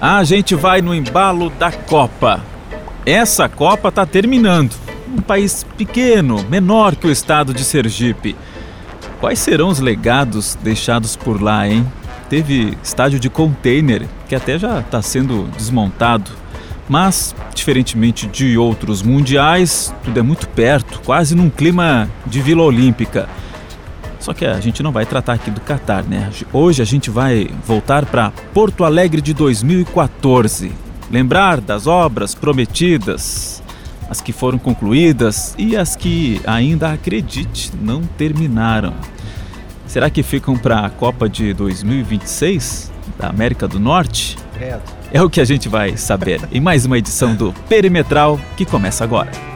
A gente vai no embalo da Copa. Essa Copa está terminando. Um país pequeno, menor que o estado de Sergipe. Quais serão os legados deixados por lá, hein? Teve estádio de container, que até já está sendo desmontado. Mas, diferentemente de outros mundiais, tudo é muito perto, quase num clima de Vila Olímpica. Só que a gente não vai tratar aqui do Catar, né? Hoje a gente vai voltar para Porto Alegre de 2014. Lembrar das obras prometidas, as que foram concluídas e as que ainda, acredite, não terminaram. Será que ficam para a Copa de 2026 da América do Norte? É o que a gente vai saber em mais uma edição do Perimetral que começa agora.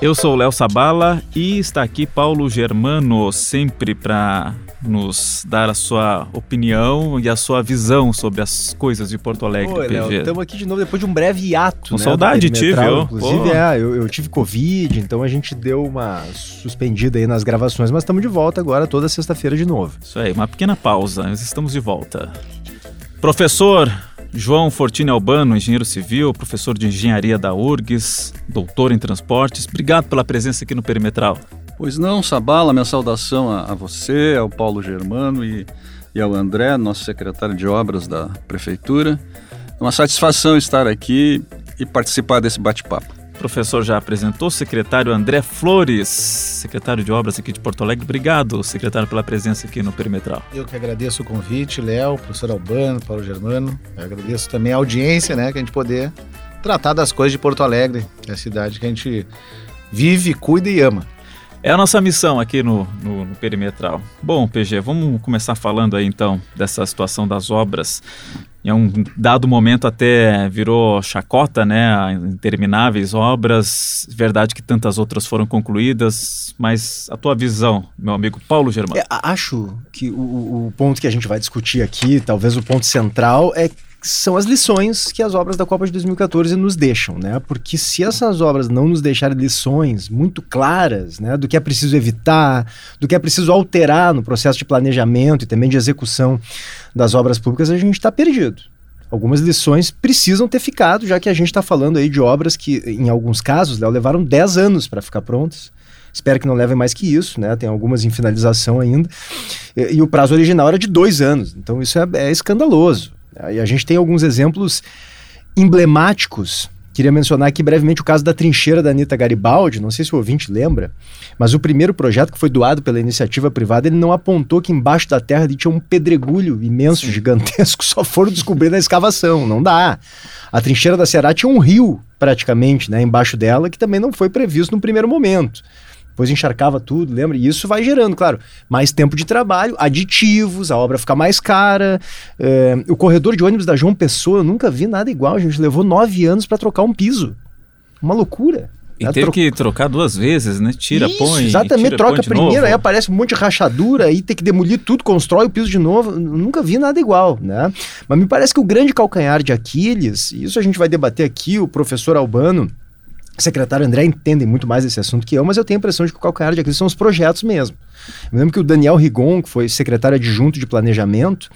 Eu sou o Léo Sabala e está aqui Paulo Germano, sempre para nos dar a sua opinião e a sua visão sobre as coisas de Porto Alegre, Oi. Estamos aqui de novo depois de um breve hiato. Com né, saudade tive. Inclusive, é, eu, eu tive Covid, então a gente deu uma suspendida aí nas gravações, mas estamos de volta agora toda sexta-feira de novo. Isso aí, uma pequena pausa, mas estamos de volta. Professor João Fortini Albano, engenheiro civil, professor de engenharia da URGS, doutor em transportes, obrigado pela presença aqui no Perimetral. Pois não, Sabala, minha saudação a, a você, ao Paulo Germano e, e ao André, nosso secretário de obras da prefeitura. É uma satisfação estar aqui e participar desse bate-papo. O professor já apresentou, secretário André Flores, secretário de obras aqui de Porto Alegre. Obrigado, secretário, pela presença aqui no Perimetral. Eu que agradeço o convite, Léo, professor Albano, Paulo Germano. Eu agradeço também a audiência, né, que a gente poder tratar das coisas de Porto Alegre, que é a cidade que a gente vive, cuida e ama. É a nossa missão aqui no, no, no Perimetral. Bom, PG, vamos começar falando aí então dessa situação das obras. Em um dado momento até virou chacota, né? Intermináveis obras. Verdade que tantas outras foram concluídas, mas a tua visão, meu amigo Paulo Germano. É, acho que o, o ponto que a gente vai discutir aqui, talvez o ponto central, é são as lições que as obras da Copa de 2014 nos deixam, né? Porque se essas obras não nos deixarem lições muito claras, né, do que é preciso evitar, do que é preciso alterar no processo de planejamento e também de execução das obras públicas, a gente está perdido. Algumas lições precisam ter ficado, já que a gente está falando aí de obras que, em alguns casos, Léo, levaram 10 anos para ficar prontas. Espero que não levem mais que isso, né? Tem algumas em finalização ainda. E, e o prazo original era de dois anos, então isso é, é escandaloso. E a gente tem alguns exemplos emblemáticos. Queria mencionar aqui brevemente o caso da trincheira da Anitta Garibaldi, não sei se o ouvinte lembra, mas o primeiro projeto que foi doado pela iniciativa privada, ele não apontou que embaixo da terra tinha um pedregulho imenso, gigantesco, só foram descobrir na escavação, não dá. A trincheira da Ceará tinha um rio, praticamente, né, embaixo dela, que também não foi previsto no primeiro momento. Depois encharcava tudo, lembra? E isso vai gerando, claro, mais tempo de trabalho, aditivos, a obra fica mais cara. É, o corredor de ônibus da João Pessoa, eu nunca vi nada igual, a gente levou nove anos para trocar um piso. Uma loucura. E né? teve Tro- que trocar duas vezes, né? Tira, Isso, põe. Exatamente, tira, troca põe primeiro, novo. aí aparece um monte de rachadura, aí tem que demolir tudo, constrói o piso de novo. Eu Nunca vi nada igual, né? Mas me parece que o grande calcanhar de Aquiles, e isso a gente vai debater aqui, o professor Albano, secretário André entendem muito mais desse assunto que eu, mas eu tenho a impressão de que o calcanhar de Aquiles são os projetos mesmo. Eu lembro que o Daniel Rigon, que foi secretário adjunto de planejamento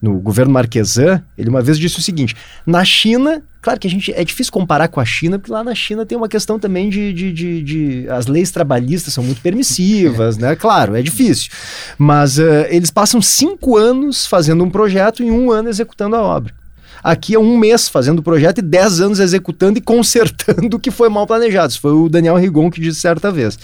no governo Marquesan, ele uma vez disse o seguinte: na China, claro que a gente é difícil comparar com a China, porque lá na China tem uma questão também de, de, de, de- as leis trabalhistas são muito permissivas, né? Claro, é difícil, mas eh, eles passam cinco anos fazendo um projeto e um ano executando a obra. Aqui é um mês fazendo o projeto e dez anos executando e consertando o que foi mal planejado. Isso foi o Daniel Rigon que disse certa vez.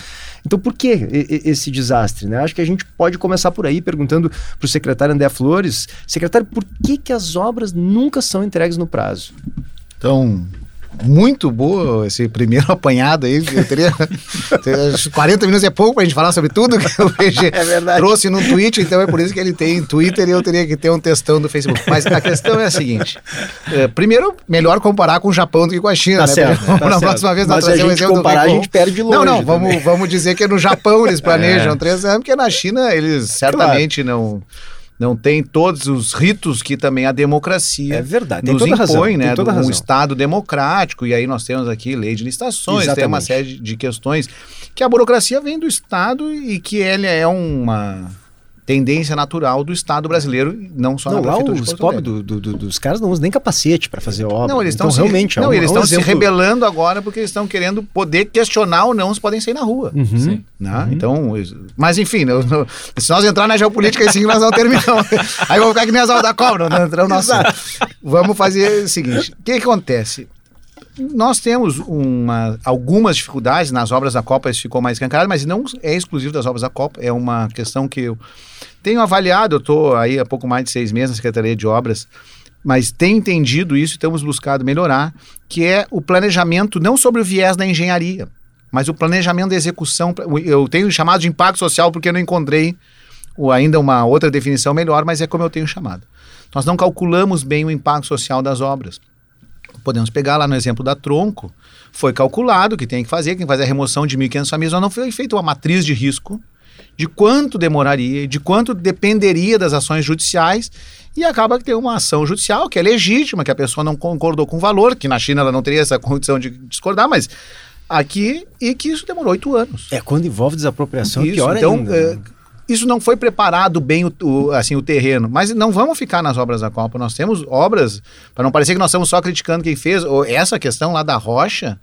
Então, por que esse desastre? Né? Acho que a gente pode começar por aí, perguntando para o secretário André Flores, secretário, por que, que as obras nunca são entregues no prazo? Então, muito boa esse primeiro apanhado aí. Eu teria. acho que 40 minutos é pouco pra gente falar sobre tudo que o PG É trouxe no Twitter, então é por isso que ele tem Twitter e eu teria que ter um textão do Facebook. Mas a questão é a seguinte: é, primeiro, melhor comparar com o Japão do que com a China, Tá né? certo, Vamos tá na certo. próxima vez nós a trazer um exemplo do comparar, a gente perde de longe Não, não, vamos, também. vamos dizer que é no Japão eles planejam É. três anos, porque na China eles certamente não. Não tem todos os ritos que também a democracia É verdade, tem nos toda razão, impõe, tem né? toda um razão. Estado democrático, e aí nós temos aqui lei de licitações, tem uma Exatamente. série de questões que a burocracia vem do Estado e que ele é uma tendência natural do Estado brasileiro, não só não, na lá prefeitura de os pobres do- do- do- dos caras não usam nem capacete para fazer obra. Não, eles então, estão se, realmente é não, um, eles é um estão se rebelando agora porque eles estão querendo poder questionar ou não se podem sair na rua. Uhum. Sim. né? Então, isso- mas enfim, não- não- se nós entrar na geopolítica, assim nós não terminamos. Aí vamos ficar que nem as aulas da cobra, não entramos no assunto. Vamos fazer o seguinte: o que, que acontece? Nós temos uma, algumas dificuldades nas obras da Copa, isso ficou mais escancarado, mas não é exclusivo das obras da Copa, é uma questão que eu tenho avaliado, eu estou aí há pouco mais de seis meses na Secretaria de Obras, mas tenho entendido isso e temos buscado melhorar, que é o planejamento não sobre o viés da engenharia, mas o planejamento da execução. Eu tenho chamado de impacto social porque eu não encontrei ainda uma outra definição melhor, mas é como eu tenho chamado. Nós não calculamos bem o impacto social das obras. Podemos pegar lá no exemplo da Tronco, foi calculado que tem que fazer, que tem que fazer a remoção de 1.500 famílias, não foi feita uma matriz de risco de quanto demoraria, de quanto dependeria das ações judiciais, e acaba que tem uma ação judicial que é legítima, que a pessoa não concordou com o valor, que na China ela não teria essa condição de discordar, mas aqui, e que isso demorou oito anos. É, quando envolve desapropriação, Isso, pior então, ainda. é, né? Isso não foi preparado bem o, o- assim, o terreno. Mas não vamos ficar nas obras da Copa. Nós temos obras, para não parecer que nós estamos só criticando quem fez. ou essa questão lá da rocha,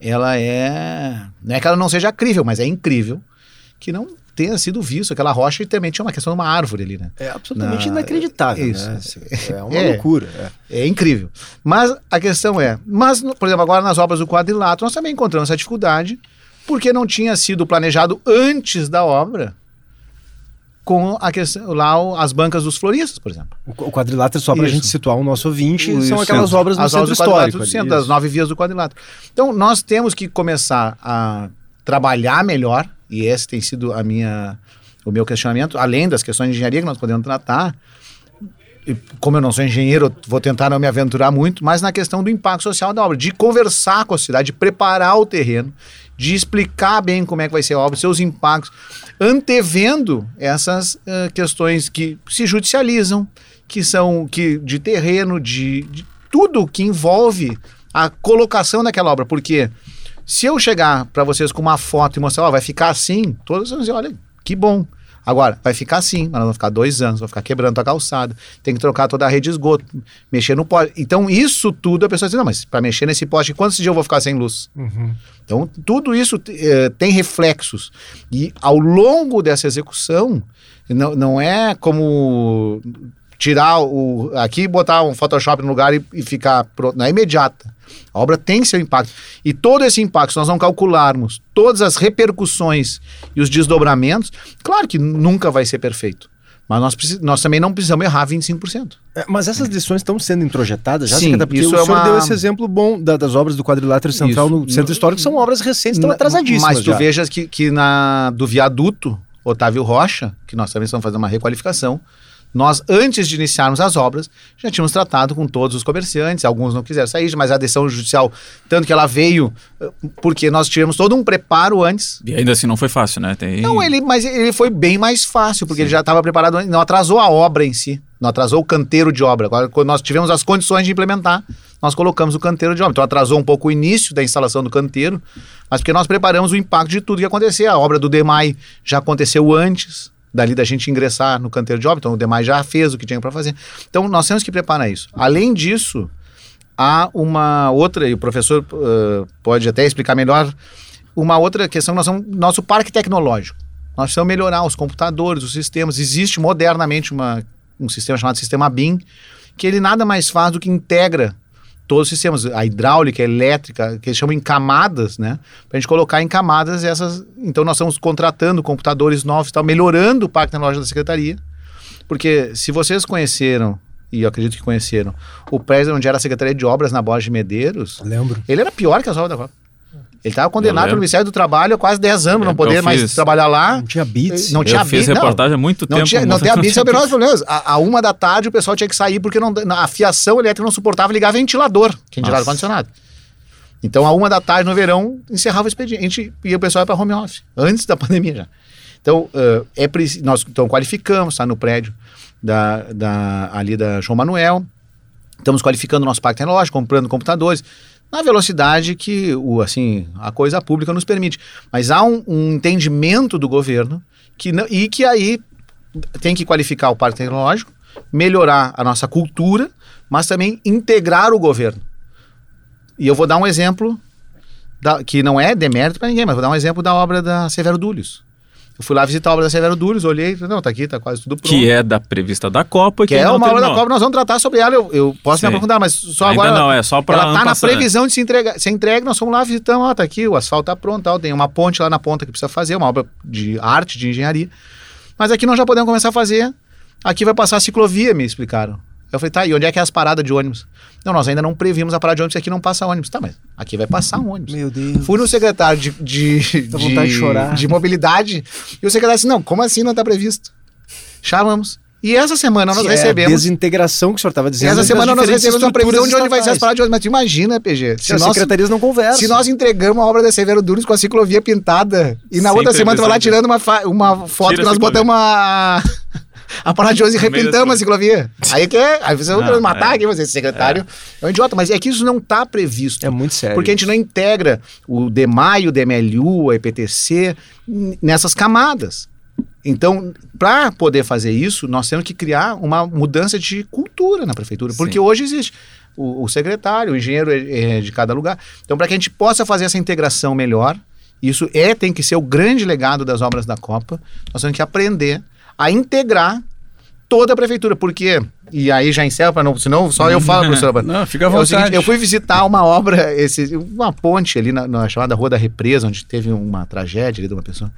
ela é. Não é que ela não seja crível, mas é incrível que não tenha sido visto aquela rocha e também tinha uma questão de uma árvore ali, né? É absolutamente Na- inacreditável. isso. Né? Assim, É uma É. loucura. é. É incrível. Mas a questão é, mas, por exemplo, agora nas obras do quadrilátero, nós também encontramos essa dificuldade, porque não tinha sido planejado antes da obra com a questão, lá as bancas dos floristas, por exemplo. O quadrilátero, só para a Isso. gente situar o nosso ouvinte, O são centro. aquelas obras no As centro obras histórico. do centro, isso. das nove vias do quadrilátero. Então, nós temos que começar a trabalhar melhor, e esse tem sido a minha, o meu questionamento, além das questões de engenharia que nós podemos tratar, e como eu não sou engenheiro, eu vou tentar não me aventurar muito, mas na questão do impacto social da obra, de conversar com a cidade, de preparar o terreno, de explicar bem como é que vai ser a obra, seus impactos, antevendo essas eh, questões que se judicializam, que são que de terreno, de, de tudo que envolve a colocação daquela obra, porque se eu chegar para vocês com uma foto e mostrar, vai ficar assim, todos vão dizer, olha, que bom. Agora, vai ficar assim, mas nós vamos ficar dois anos, vai ficar quebrando a calçada, tem que trocar toda a rede de esgoto, mexer no poste. Então, isso tudo a pessoa diz, não, mas para mexer nesse poste, quantos dias eu vou ficar sem luz? Uhum. Então, tudo isso eh, tem reflexos. E ao longo dessa execução, não, não é como tirar o. aqui botar um Photoshop no lugar e, e ficar pronto. Não é imediata. A obra tem seu impacto. E todo esse impacto, se nós não calcularmos todas as repercussões e os desdobramentos, claro que nunca vai ser perfeito. Mas nós, nós também não precisamos errar 25%. É, Mas essas lições estão sendo introjetadas já, Sim, secretário? porque isso o é senhor uma- deu esse exemplo bom da- das obras do quadrilátero central Isso. no centro histórico, são obras recentes, estão Na- atrasadíssimas Mas tu já. vejas que, que na, do viaduto Otávio Rocha, que nós também estamos fazendo uma requalificação, nós, antes de iniciarmos as obras, já tínhamos tratado com todos os comerciantes, alguns não quiseram sair, mas a decisão judicial, tanto que ela veio, eh, porque nós tivemos todo um preparo antes. E ainda assim não foi fácil, né? Tem... Não, ele, mas ele foi bem mais fácil, porque ele já estava preparado, não atrasou a obra em si, não atrasou o canteiro de obra. Agora, quando nós tivemos as condições de implementar, nós colocamos o canteiro de obra. Então atrasou um pouco o início da instalação do canteiro, mas porque nós preparamos o impacto de tudo que ia acontecer. A obra do DEMAI já aconteceu antes, dali da gente ingressar no canteiro de obra, então o DEMAI já fez o que tinha para fazer. Então nós temos que preparar isso. Além disso, há uma outra, e o professor eh, pode até explicar melhor, uma outra questão, nós somos, nosso parque tecnológico. Nós precisamos melhorar os computadores, os sistemas. Existe modernamente uma, um sistema chamado sistema BIM, que ele nada mais faz do que integra todos os sistemas, a hidráulica, a elétrica, que eles chamam em camadas, né? Para a gente colocar em camadas essas. Então nós estamos contratando computadores novos, e tal, melhorando o parque tecnológico da secretaria. Porque se vocês conheceram, e eu acredito que conheceram, o prédio onde era a Secretaria de Obras na Borja de Medeiros, Lembro. ele era pior que as obras da Copa. Ele estava condenado pelo Ministério do Trabalho há quase 10 anos, Eu- não poder mais fiz. trabalhar lá. Não tinha bits. Não tinha Eu fiz bit, não. reportagem há muito Não, tempo. tinha, não tem a bits, é o menor dos problemas. A, a uma da tarde o pessoal tinha que sair porque não, a fiação elétrica não suportava ligar ventilador, quem dirá Nossa. ar-condicionado. Então, a uma da tarde no verão, encerrava o expediente e o pessoal ia para home office, antes da pandemia já. Então, eh, é nós então qualificamos, está no prédio da, da, ali da João Manuel, estamos qualificando o nosso parque tecnológico, comprando computadores, na velocidade que o, assim, a coisa pública nos permite. Mas há um, um entendimento do governo que não, e que aí tem que qualificar o parque tecnológico, melhorar a nossa cultura, mas também integrar o governo. E eu vou dar um exemplo da, que não é demérito para ninguém, mas vou dar um exemplo da obra da Severo Dúlios. Eu fui lá visitar a obra da Severo Dúlios, olhei, não, tá aqui, tá quase tudo pronto. Que é da prevista da Copa. Que, que é uma obra da. Copa, nós vamos tratar sobre ela, eu, eu posso me aprofundar, mas só Ainda agora... não, é só pra Ela tá na previsão de se entregar, ser entregue, nós fomos lá visitamos, ó, tá aqui, o asfalto tá pronto, tal, tem uma ponte lá na ponta que precisa fazer, uma obra de arte, de engenharia. Mas aqui nós já podemos começar a fazer, aqui vai passar a ciclovia, me explicaram. Eu falei, tá, e onde é que é as paradas de ônibus? Não, nós ainda não previmos a parada de ônibus, porque aqui não passa ônibus. Tá, mas aqui vai passar um ônibus. Meu Deus. Fui no secretário de, de, Dá vontade de chorar. de mobilidade e o secretário disse, não, como assim não tá previsto? Chamamos. E essa semana nós é a recebemos... desintegração que o senhor estava E dizendo. essa entre semana nós recebemos uma previsão de onde vai ser as paradas de ônibus. Mas tu imagina, PG, se Se as nós, secretarias não conversam. se nós entregamos a obra da Severo Dures com a ciclovia pintada e na Sem outra semana tu vai lá previsão tirando uma, uma foto Tira que nós ciclovia. botamos a... A parada de ônibus e repintamos a ciclovia. Aí que é, aí vocês vão Não, querendo matar é. aqui, esse secretário é. um idiota. Mas é que isso não está previsto. É muito sério. Porque a gente não integra o DEMAI, o DMLU, a EPTC nessas camadas. Então, para poder fazer isso, nós temos que criar uma mudança de cultura na prefeitura. Porque Sim. hoje existe o, o secretário, o engenheiro é, é de cada lugar. Então, para que a gente possa fazer essa integração melhor, isso é tem que ser o grande legado das obras da Copa. Nós temos que aprender a integrar toda a prefeitura. Porque, e aí já encerro, para não, senão só eu falo, professor. Não, fica à É o seguinte, vontade. eu fui visitar uma obra, esse, uma ponte ali na, na chamada Rua da Represa, onde teve uma tragédia ali de uma pessoa.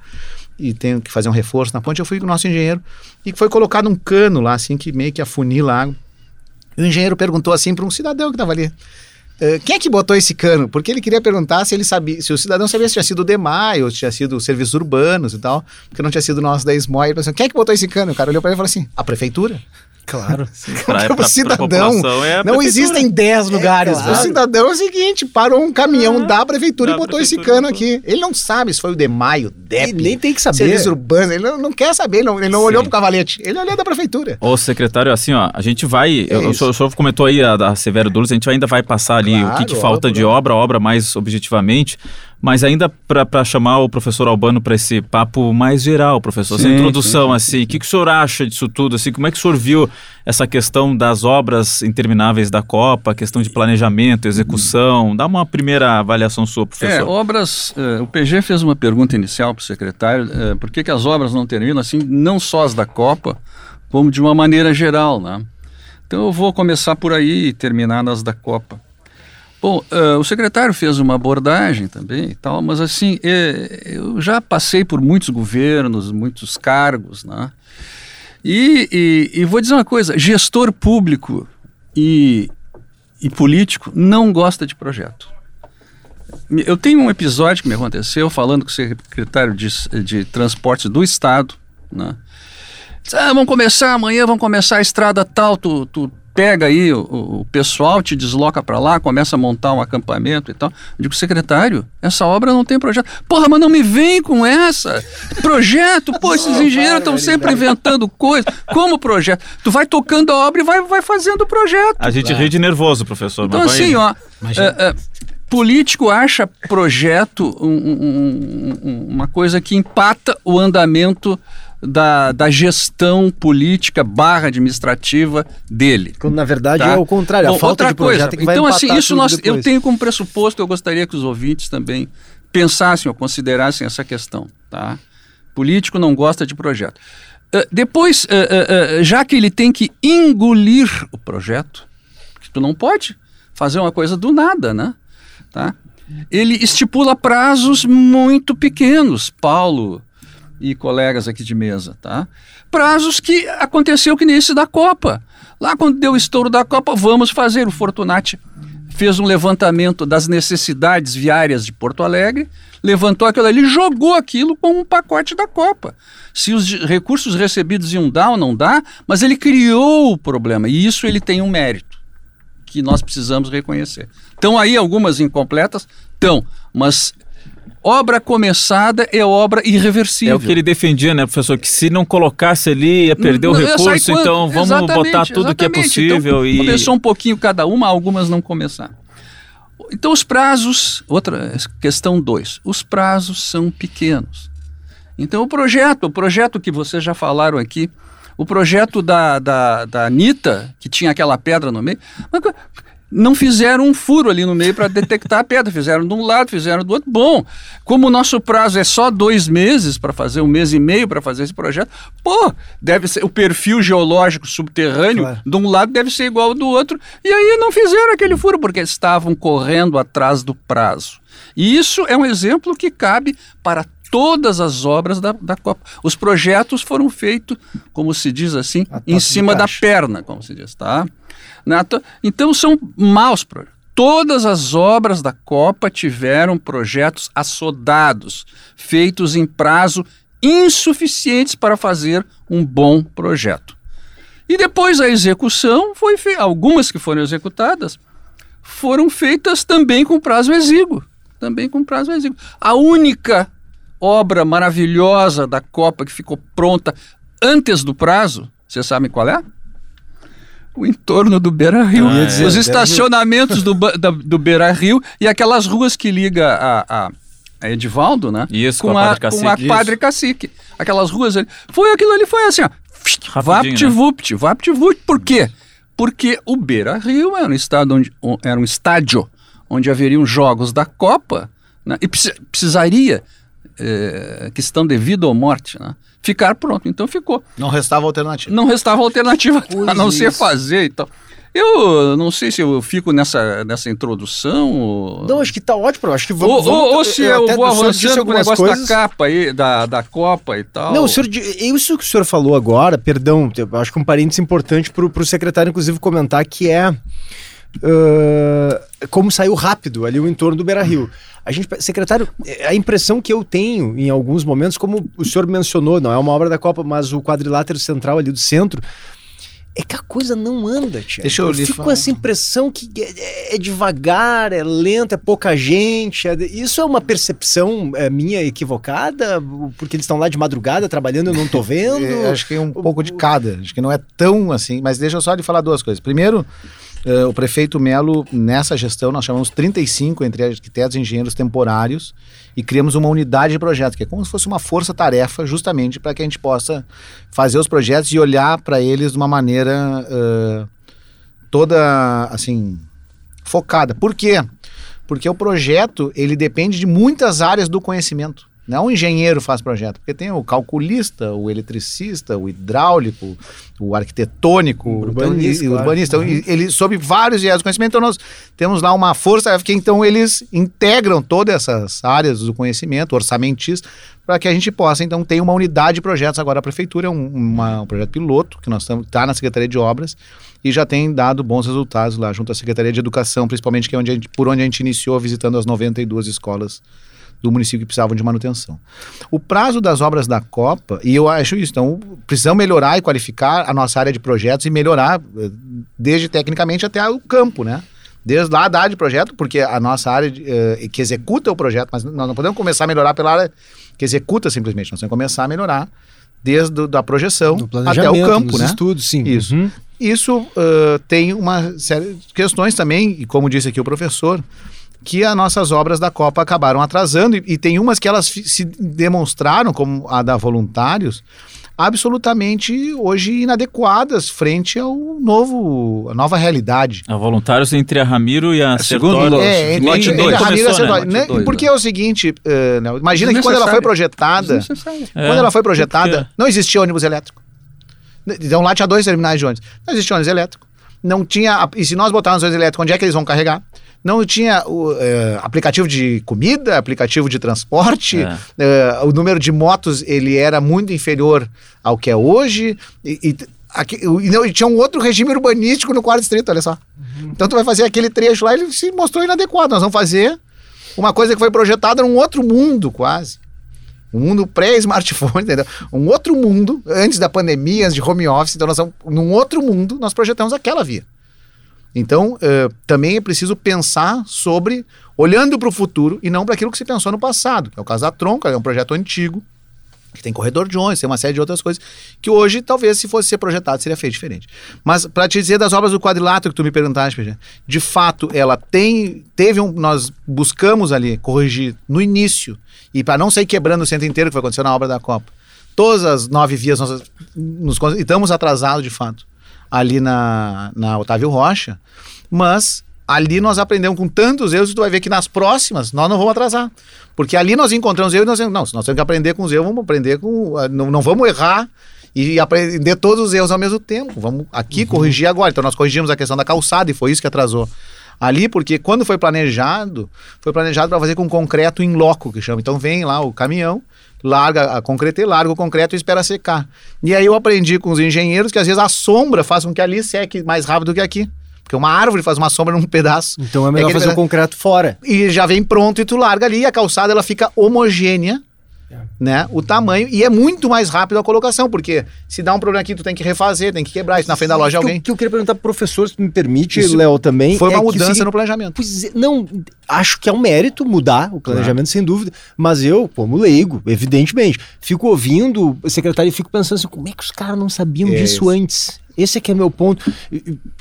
E tenho que fazer um reforço na ponte. Eu fui com o nosso engenheiro e foi colocado um cano lá, assim, que meio que afunila a água. E o engenheiro perguntou assim para um cidadão que estava ali. "Eh, quem é que botou esse cano? Porque ele queria perguntar se ele sabia, se o cidadão sabia se tinha sido o DEMAI ou se tinha sido serviços urbanos e tal, porque não tinha sido nosso da SMOI. Ele falou assim, quem é que botou esse cano? O cara olhou para ele e falou assim: a prefeitura. Claro. Pra, pra- pra cidadão população é a Não existem 10 lugares. claro. O cidadão é o seguinte: parou um caminhão da prefeitura da e botou esse prefeitura, cano aqui. Ele não sabe se foi o DEMAI, o DEP. Ele nem tem que saber. Serviço urbano. Ele não, não quer saber. Ele não, ele não olhou pro cavalete. Ele olhou da prefeitura. Ô, secretário, assim, ó, a gente vai. eu- o, É senhor, o senhor comentou aí a, da Severo Dulles, a gente ainda vai passar ali o que, que Claro, falta óbvio, de né? obra, obra mais objetivamente. Mas ainda para chamar o professor Albano para esse papo mais geral, professor, essa Sim, introdução, sim, assim, o que, que o senhor acha disso tudo? Assim, como é que o senhor viu essa questão das obras intermináveis da Copa, a questão de planejamento, execução? Dá uma primeira avaliação sua, É, professor. obras. eh, o PG fez uma pergunta inicial para o secretário: eh, por que, que as obras não terminam assim, não só as da Copa, como de uma maneira geral, né? Então eu vou começar por aí e terminar nas da Copa. Bom, eh, o secretário fez uma abordagem também e tal, mas assim, eh, eu já passei por muitos governos, muitos cargos, né? E, e- e vou dizer uma coisa: gestor público e, e político não gosta de projeto. Eu tenho um episódio que me aconteceu falando com o secretário de, de transportes do Estado, né? Disse, Ah, vamos começar amanhã, vamos começar a estrada tal, tu, tu pega aí o, o pessoal, te desloca para lá, começa a montar um acampamento e tal. Eu digo, secretário, essa obra não tem projeto. Porra, mas não me vem com essa. Projeto, pô, esses engenheiros estão sempre inventando coisa. Como projeto? Tu vai tocando a obra e vai, vai fazendo o projeto. A gente ri de nervoso, professor. Então, mas vai- assim, ó, é, é, político acha projeto um- um- um- uma coisa que empata o andamento da, da gestão política barra administrativa dele. Quando na verdade Tá? é o contrário. Bom, a falta outra de projeto coisa, é então assim, isso nós, eu tenho como pressuposto, eu gostaria que os ouvintes também pensassem ou considerassem essa questão, tá? Político não gosta de projeto. Eh, depois, eh, eh, já que ele tem que engolir o projeto, que tu não pode fazer uma coisa do nada, né? Tá? Ele estipula prazos muito pequenos, Paulo e colegas aqui de mesa, tá? Prazos que aconteceu que nesse da Copa. Lá quando deu o estouro da Copa, vamos fazer. O Fortunati fez um levantamento das necessidades viárias de Porto Alegre, levantou aquilo ali, jogou aquilo com um pacote da Copa. Se os recursos recebidos iam dar ou não dá, mas ele criou o problema e isso ele tem um mérito que nós precisamos reconhecer. Estão aí algumas incompletas? Estão, mas obra começada é obra irreversível. É o que ele defendia, né, professor? Que se não colocasse ali, ia perder o Não, ia sair recurso, então vamos Exatamente, botar tudo que é exatamente. possível Então, e. Começou um pouquinho cada uma, algumas não começaram. Então os prazos, outra questão dois, os prazos são pequenos. Então o projeto, o projeto que vocês já falaram aqui, O projeto da, da, da Anitta, que tinha aquela pedra no meio, não fizeram um furo ali no meio para detectar a pedra, fizeram de um lado, fizeram do outro. Bom, como o nosso prazo é só dois meses para fazer, um mês e meio para fazer esse projeto, pô, deve ser o perfil geológico subterrâneo claro. de um lado deve ser igual ao do outro. E aí não fizeram aquele furo porque estavam correndo atrás do prazo. E isso é um exemplo que cabe para todas as obras da, da Copa. Os projetos foram feitos, como se diz assim, em cima da perna, como se diz, tá? Então são maus projetos. Todas as obras da Copa tiveram projetos assodados, feitos em prazo insuficientes para fazer um bom projeto. E depois a execução foi feita, algumas que foram executadas foram feitas também com prazo exíguo, também com prazo exíguo. A única obra maravilhosa da Copa que ficou pronta antes do prazo, vocês sabem qual é? O entorno do Beira Rio. Ah, é. Os estacionamentos do, da, do Beira Rio e aquelas ruas que liga a, a, a Edivaldo, né? Isso, com, com a, Padre Cacique. Com a Padre Cacique. Aquelas ruas ali. Foi aquilo ali, foi assim, ó. Vapt-vupt, né? vapt-vupt. Por quê? Porque o Beira Rio era um, estado onde, era um estádio onde haveriam jogos da Copa né? e precisaria, é, questão de vida ou morte, né? ficar pronto. Então ficou. Não restava alternativa. Não restava alternativa a não ser fazer e tal. Eu não sei se eu fico nessa, nessa introdução. Ou... Não, acho que tá ótimo. Acho que vamos. Ou, ou, ou se eu, eu vou avançando com o negócio coisas... da capa aí, da, da Copa e tal. Não, o senhor, isso que o senhor falou agora, perdão, acho que um parênteses importante para o secretário, inclusive, comentar, que é. Uh, como saiu rápido ali o entorno do Beira Rio. A gente, secretário, a impressão que eu tenho em alguns momentos, como o senhor mencionou, não é uma obra da Copa, mas o quadrilátero central ali do centro, é que a coisa não anda, tia. Deixa eu, eu fico com essa impressão que é, é, devagar, é lento, é pouca gente. É, isso é uma percepção é, minha equivocada? Porque eles estão lá de madrugada trabalhando eu não estou vendo? É, acho que é um pouco de cada. Acho que não é tão assim. Mas deixa eu só lhe falar duas coisas. Primeiro, Uh, o prefeito Melo, nessa gestão, nós chamamos 35 entre arquitetos e engenheiros temporários e criamos uma unidade de projeto, que é como se fosse uma força-tarefa, justamente para que a gente possa fazer os projetos e olhar para eles de uma maneira uh, toda, assim, focada. Por quê? Porque o projeto, ele depende de muitas áreas do conhecimento. Não um engenheiro faz projeto, porque tem o calculista, o eletricista, o hidráulico, o arquitetônico, o urbanista. Então, urbanista. Claro. Então, ele, sob vários viés do conhecimento, então nós temos lá uma força que então eles integram todas essas áreas do conhecimento, orçamentista, para que a gente possa então ter uma unidade de projetos. Agora a prefeitura é um, uma, um projeto piloto que nós estamos está na Secretaria de Obras e já tem dado bons resultados lá junto à Secretaria de Educação, principalmente que é onde gente, por onde a gente iniciou visitando as 92 escolas do município que precisavam de manutenção. O prazo das obras da Copa, e eu acho isso, então precisamos melhorar e qualificar a nossa área de projetos e melhorar eh, desde tecnicamente até o campo, né? Desde lá da área de projeto, porque a nossa área de, uh, que executa o projeto, mas nós não podemos começar a melhorar pela área que executa simplesmente, nós temos que começar a melhorar desde a projeção até o campo, né? estudos, sim. Isso. Uhum. Isso uh, tem uma série de questões também, e como disse aqui o professor, que as nossas obras da Copa acabaram atrasando e, e tem umas que elas se demonstraram, como a da Voluntários, absolutamente hoje inadequadas frente ao novo, a nova realidade. A Voluntários entre a Ramiro e a, a Sertório. É, entre, lote entre, entre a Ramiro e a Sertório. Né? Porque né? é o seguinte, uh, imagina que quando ela foi projetada, quando é, ela foi projetada, porque... não existia ônibus elétrico. Então lá tinha dois terminais de ônibus. Não existia ônibus elétrico. Não tinha. E se nós botarmos ônibus elétricos, onde é que eles vão carregar? Não tinha o, é, aplicativo de comida, aplicativo de transporte, é. é, o número de motos ele era muito inferior ao que é hoje, e, e, aqui, e, não, e tinha um outro regime urbanístico no quarto distrito, olha só. Uhum. Então tu vai fazer aquele trecho lá, ele se mostrou inadequado, nós vamos fazer uma coisa que foi projetada num outro mundo quase. Um mundo pré-smartphone, entendeu? Um outro mundo, antes da pandemia, antes de home office, então nós vamos, num outro mundo, nós projetamos aquela via. Então, uh, também é preciso pensar sobre, olhando para o futuro e não para aquilo que se pensou no passado, que é o caso da Tronca, é um projeto antigo, que tem corredor de ônibus, tem uma série de outras coisas, que hoje, talvez, se fosse ser projetado, seria feito diferente. Mas, para te dizer das obras do quadrilátero que tu me perguntaste, de fato, ela tem, teve um, nós buscamos ali corrigir no início, e para não sair quebrando o centro inteiro, que foi acontecer na obra da Copa, todas as nove vias nós nos, estamos atrasados de fato ali na, na Otávio Rocha, mas ali nós aprendemos com tantos erros, tu vai ver que nas próximas nós não vamos atrasar. Porque ali nós encontramos erros e nós não, nós temos que aprender com os erros, vamos aprender com. ah, Não, não vamos errar e aprender todos os erros ao mesmo tempo. Vamos aqui corrigir agora. Então nós corrigimos a questão da calçada e foi isso que atrasou. Ali, porque quando foi planejado, foi planejado para fazer com concreto em loco, que chama. Então vem lá o caminhão, larga a concreta e larga o concreto e espera secar. E aí eu aprendi com os engenheiros que às vezes a sombra faz com que ali seque mais rápido que aqui. Porque uma árvore faz uma sombra num pedaço. Então é melhor aquele fazer o peda- concreto fora. e já vem pronto e tu larga ali, e a calçada ela fica homogênea, né? O tamanho, e é muito mais rápido a colocação, porque se dá um problema aqui, tu tem que refazer, tem que quebrar isso na frente da loja de O que eu- alguém. que eu queria perguntar pro professor, se me permite, Isso Léo, também. Foi é uma o mudança seguinte- no planejamento. É, não, acho que é um mérito mudar o planejamento, sem dúvida, mas eu, como leigo, evidentemente, fico ouvindo o secretário e fico pensando assim, como é que os caras não sabiam É disso isso. antes? Esse é que é meu ponto.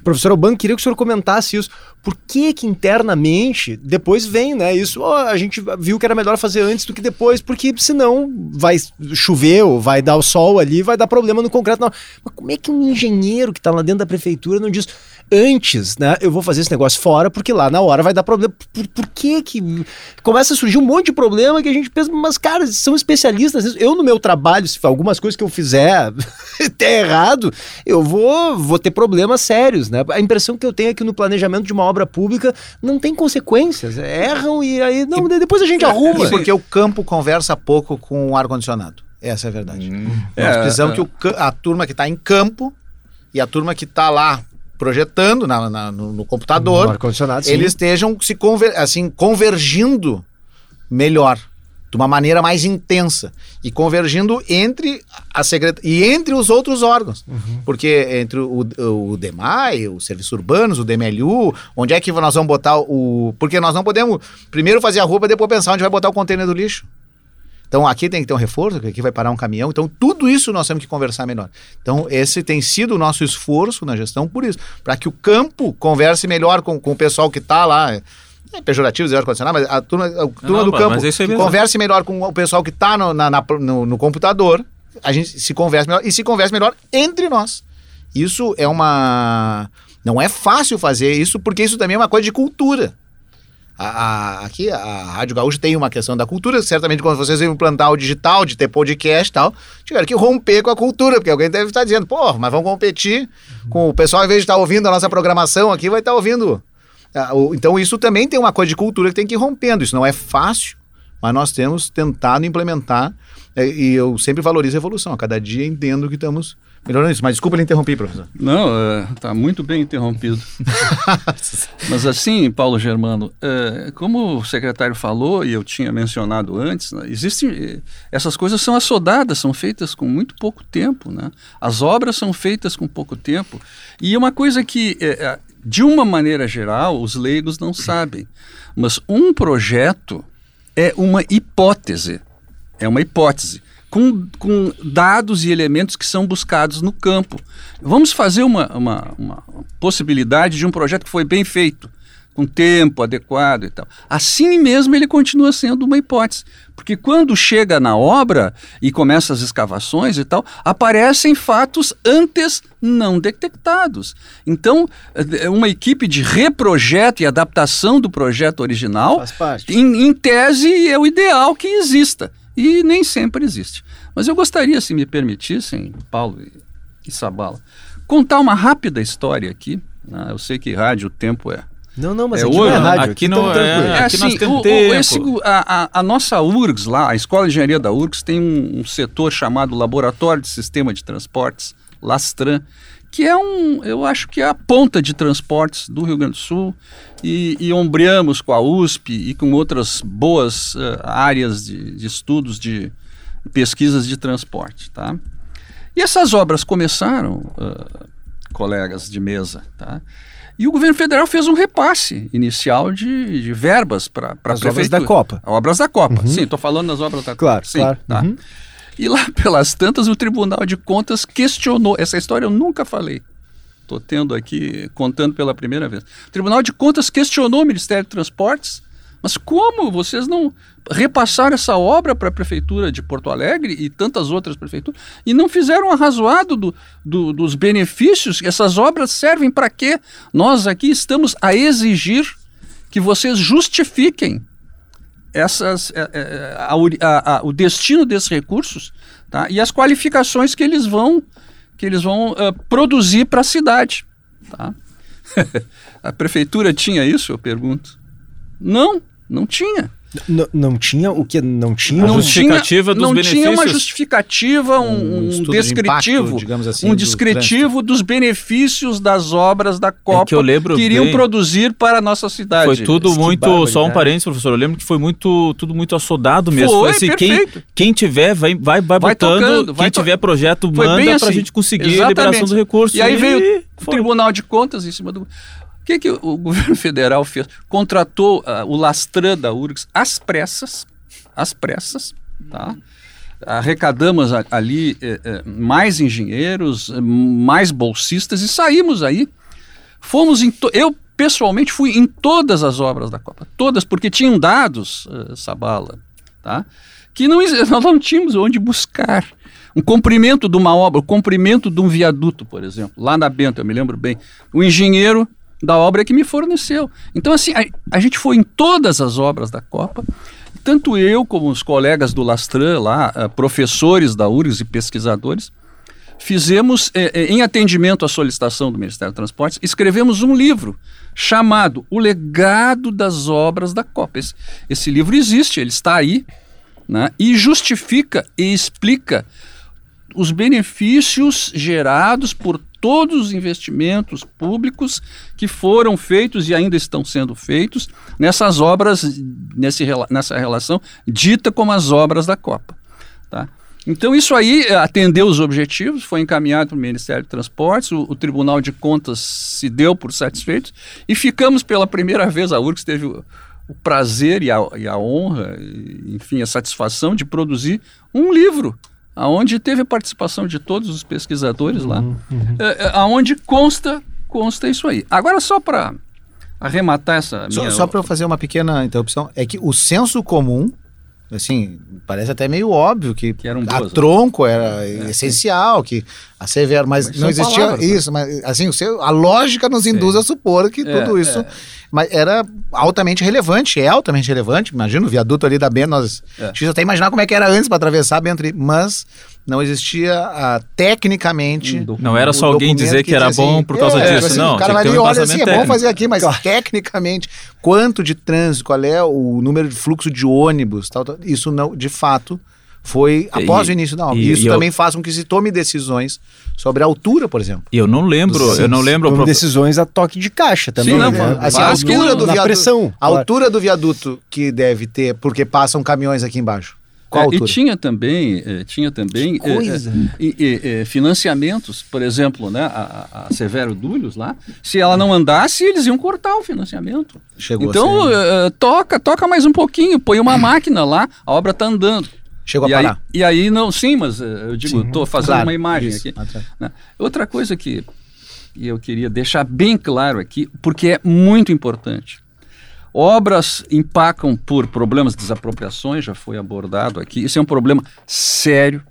Professor Alban, queria que o senhor comentasse isso. Por que que internamente, depois vem, né, isso, ó, a gente viu que era melhor fazer antes do que depois, porque senão vai chover ou vai dar o sol ali, vai dar problema no concreto. Não. Mas como é que um engenheiro que está lá dentro da prefeitura não diz antes, né, eu vou fazer esse negócio fora, porque lá na hora vai dar problema. Por, por que que começa a surgir um monte de problema que a gente pensa, mas cara, são especialistas. Eu no meu trabalho, se algumas coisas que eu fizer der errado, eu vou, vou ter problemas sérios, né? A impressão que eu tenho é que no planejamento de uma obra pública não tem consequências. Erram e aí, não, depois a gente arruma. E porque o campo conversa pouco com o ar-condicionado. Essa é a verdade. Nós É, precisamos é. que o a turma que está em campo e a turma que está lá projetando na- na- no, no computador, No sim. eles estejam se conver, assim, convergindo melhor, de uma maneira mais intensa e convergindo entre a secret... e entre os outros órgãos, Uhum. porque entre o, o DEMAI, os serviços urbanos, o DMLU, onde é que nós vamos botar o, porque nós não podemos primeiro fazer a para depois pensar onde vai botar o container do lixo. Então aqui tem que ter um reforço, aqui vai parar um caminhão. Então tudo isso nós temos que conversar melhor. Então esse tem sido o nosso esforço na gestão por isso, para que o campo converse melhor com, com o pessoal que está lá. É pejorativo dizer ar-condicionado, mas a turma, a turma Não, do campo é converse melhor com o pessoal que está no, na- na- no, no computador. A gente se converse melhor e se converse melhor entre nós. Isso é uma. Não é fácil fazer isso, porque isso também é uma coisa de cultura. A, a- aqui a Rádio Gaúcha tem uma questão da cultura, certamente quando vocês vão implantar o digital, de ter podcast e tal, tiveram que romper com a cultura, porque alguém deve estar dizendo, pô, mas vamos competir com o pessoal, em vez de estar ouvindo a nossa programação aqui, vai estar ouvindo. Ah, Então isso também tem uma coisa de cultura que tem que ir rompendo, isso não é fácil, mas nós temos tentado implementar, eh, e eu sempre valorizo a evolução, a cada dia entendo que estamos melhorando isso. Mas desculpa lhe interromper, professor. Não, está muito bem interrompido. Mas assim, Paulo Germano, é, como o secretário falou e eu tinha mencionado antes, né, existem essas coisas são assodadas, são feitas com muito pouco tempo, né? As obras são feitas com pouco tempo e uma coisa que de uma maneira geral os leigos não sabem, mas um projeto é uma hipótese, é uma hipótese. Com, com dados e elementos que são buscados no campo. Vamos fazer uma, uma, uma possibilidade de um projeto que foi bem feito, com tempo adequado e tal. Assim mesmo ele continua sendo uma hipótese. Porque quando chega na obra e começa as escavações e tal, aparecem fatos antes não detectados. Então, é uma equipe de reprojeto e adaptação do projeto original em, em tese, é o ideal que exista. E nem sempre existe. Mas eu gostaria, se me permitissem, Paulo e, e Sabala, contar uma rápida história aqui. né? Eu sei que rádio, o tempo é. Não, não, mas É aqui não hoje, é rádio. aqui Aqui, não tamo é- tranquilo. Aqui nós temos o- o- tempo. esse- a, a- a nossa URGS lá, a Escola de Engenharia da URGS, tem um, um setor chamado Laboratório de Sistema de Transportes, Lastran, que é um, eu acho que é a ponta de transportes do Rio Grande do Sul e, e ombreamos com a USP e com outras boas eh, áreas de, de estudos de pesquisas de transporte, tá? E essas obras começaram, ah, colegas de mesa, tá? E o governo federal fez um repasse inicial de, de verbas para a As obras da Copa. Obras da Copa, sim, estou falando das obras da Claro, Copa. Sim, claro. tá. Uhum. E lá pelas tantas, o Tribunal de Contas questionou. Essa história eu nunca falei. Estou tendo aqui, contando pela primeira vez. O Tribunal de Contas questionou o Ministério de Transportes Mas como vocês não repassaram essa obra para a Prefeitura de Porto Alegre e tantas outras prefeituras e não fizeram arrazoado do, do, dos benefícios? Essas obras servem para quê? Nós aqui estamos a exigir que vocês justifiquem essas, é, é, a, a, a, o destino desses recursos tá? e as qualificações que eles vão, que eles vão uh, produzir para a cidade. Tá? a prefeitura tinha isso, eu pergunto? Não, não tinha. Não, não tinha o que não tinha não justificativa tinha, dos não benefícios. Não tinha uma justificativa, um, um, descritivo, de impacto, assim, um descritivo do dos benefícios das obras da Copa é que, eu lembro que iriam bem, produzir para a nossa cidade. Foi tudo muito, só um parênteses, professor, eu lembro que foi muito tudo muito assodado mesmo. Foi, assim, perfeito. quem, quem tiver vai vai, vai, vai botando, tocando, quem tiver projeto manda para a assim. gente conseguir Exatamente. a liberação do recurso. E aí veio o Tribunal de Contas em cima do que, que o governo federal fez? Contratou uh, o Lastran da URGS às pressas, às pressas, tá? Arrecadamos a, ali eh, eh, mais engenheiros, mais bolsistas e saímos aí. Fomos em. Eu, pessoalmente, fui em todas as obras da Copa. Todas, porque tinham dados, uh, Sabala, tá? que não, nós não tínhamos onde buscar. Um comprimento de uma obra, o comprimento de um viaduto, por exemplo, lá na Bento, eu me lembro bem. O engenheiro da obra que me forneceu. Então, assim, a, a, gente foi em todas as obras da Copa, tanto eu como os colegas do Lastran lá, uh, professores da URGS e pesquisadores, fizemos, eh, eh, em atendimento à solicitação do Ministério do Transportes, escrevemos um livro chamado O Legado das Obras da Copa. Esse, esse livro existe, ele está aí, né, e justifica e explica os benefícios gerados por todos os investimentos públicos que foram feitos e ainda estão sendo feitos nessas obras, nesse, nessa relação dita como as obras da Copa. Tá? Então, isso aí eh, atendeu os objetivos, foi encaminhado para o Ministério de Transportes, o, o, Tribunal de Contas se deu por satisfeitos e ficamos pela primeira vez, a URGS teve o, o prazer e a, e a honra, e, enfim, a satisfação de produzir um livro aonde teve a participação de todos os pesquisadores lá, uhum, uhum. É, é, aonde consta consta isso aí. Agora só para arrematar essa só, só para eu fazer uma pequena interrupção é que o senso comum assim parece até meio óbvio que, que um a tronco era é, essencial que a severo mas, mas não existia palavras, né? isso né? mas assim o seu, a lógica nos induz a supor que é, tudo isso é. mas era altamente relevante é altamente relevante imagina o viaduto ali da Bento nós é. até imaginar como é que era antes para atravessar Bento mas não existia uh, tecnicamente. Não era só alguém dizer que, que era bom assim, por causa é, disso, assim, não. O cara vai ali um olha assim, técnico. é bom fazer aqui, mas claro. tecnicamente, quanto de trânsito, qual é o número de fluxo de ônibus, tal, tal isso não, de fato, foi após e, o início da obra. E, Isso e também eu... faz com que se tome decisões sobre a altura, por exemplo. Eu não lembro, eu não lembro. Pro... decisões a toque de caixa também. Sim, não, né? assim, a altura do viaduto, pressão. A altura do viaduto que deve ter, porque passam caminhões aqui embaixo. Qual é, e tinha também, eh, tinha também eh, eh, financiamentos, por exemplo, né, a, a Severo Dúlios lá, se ela não andasse, eles iam cortar o financiamento. Chegou então, toca, toca mais um pouquinho, põe uma máquina lá, a obra está andando. Chegou e a parar. Aí, e aí, não, sim, mas eu digo, estou fazendo claro, uma imagem isso, aqui. Né? Outra coisa que eu queria deixar bem claro aqui, porque é muito importante. Obras empacam por problemas de desapropriações, já foi abordado aqui. Isso é um problema sério,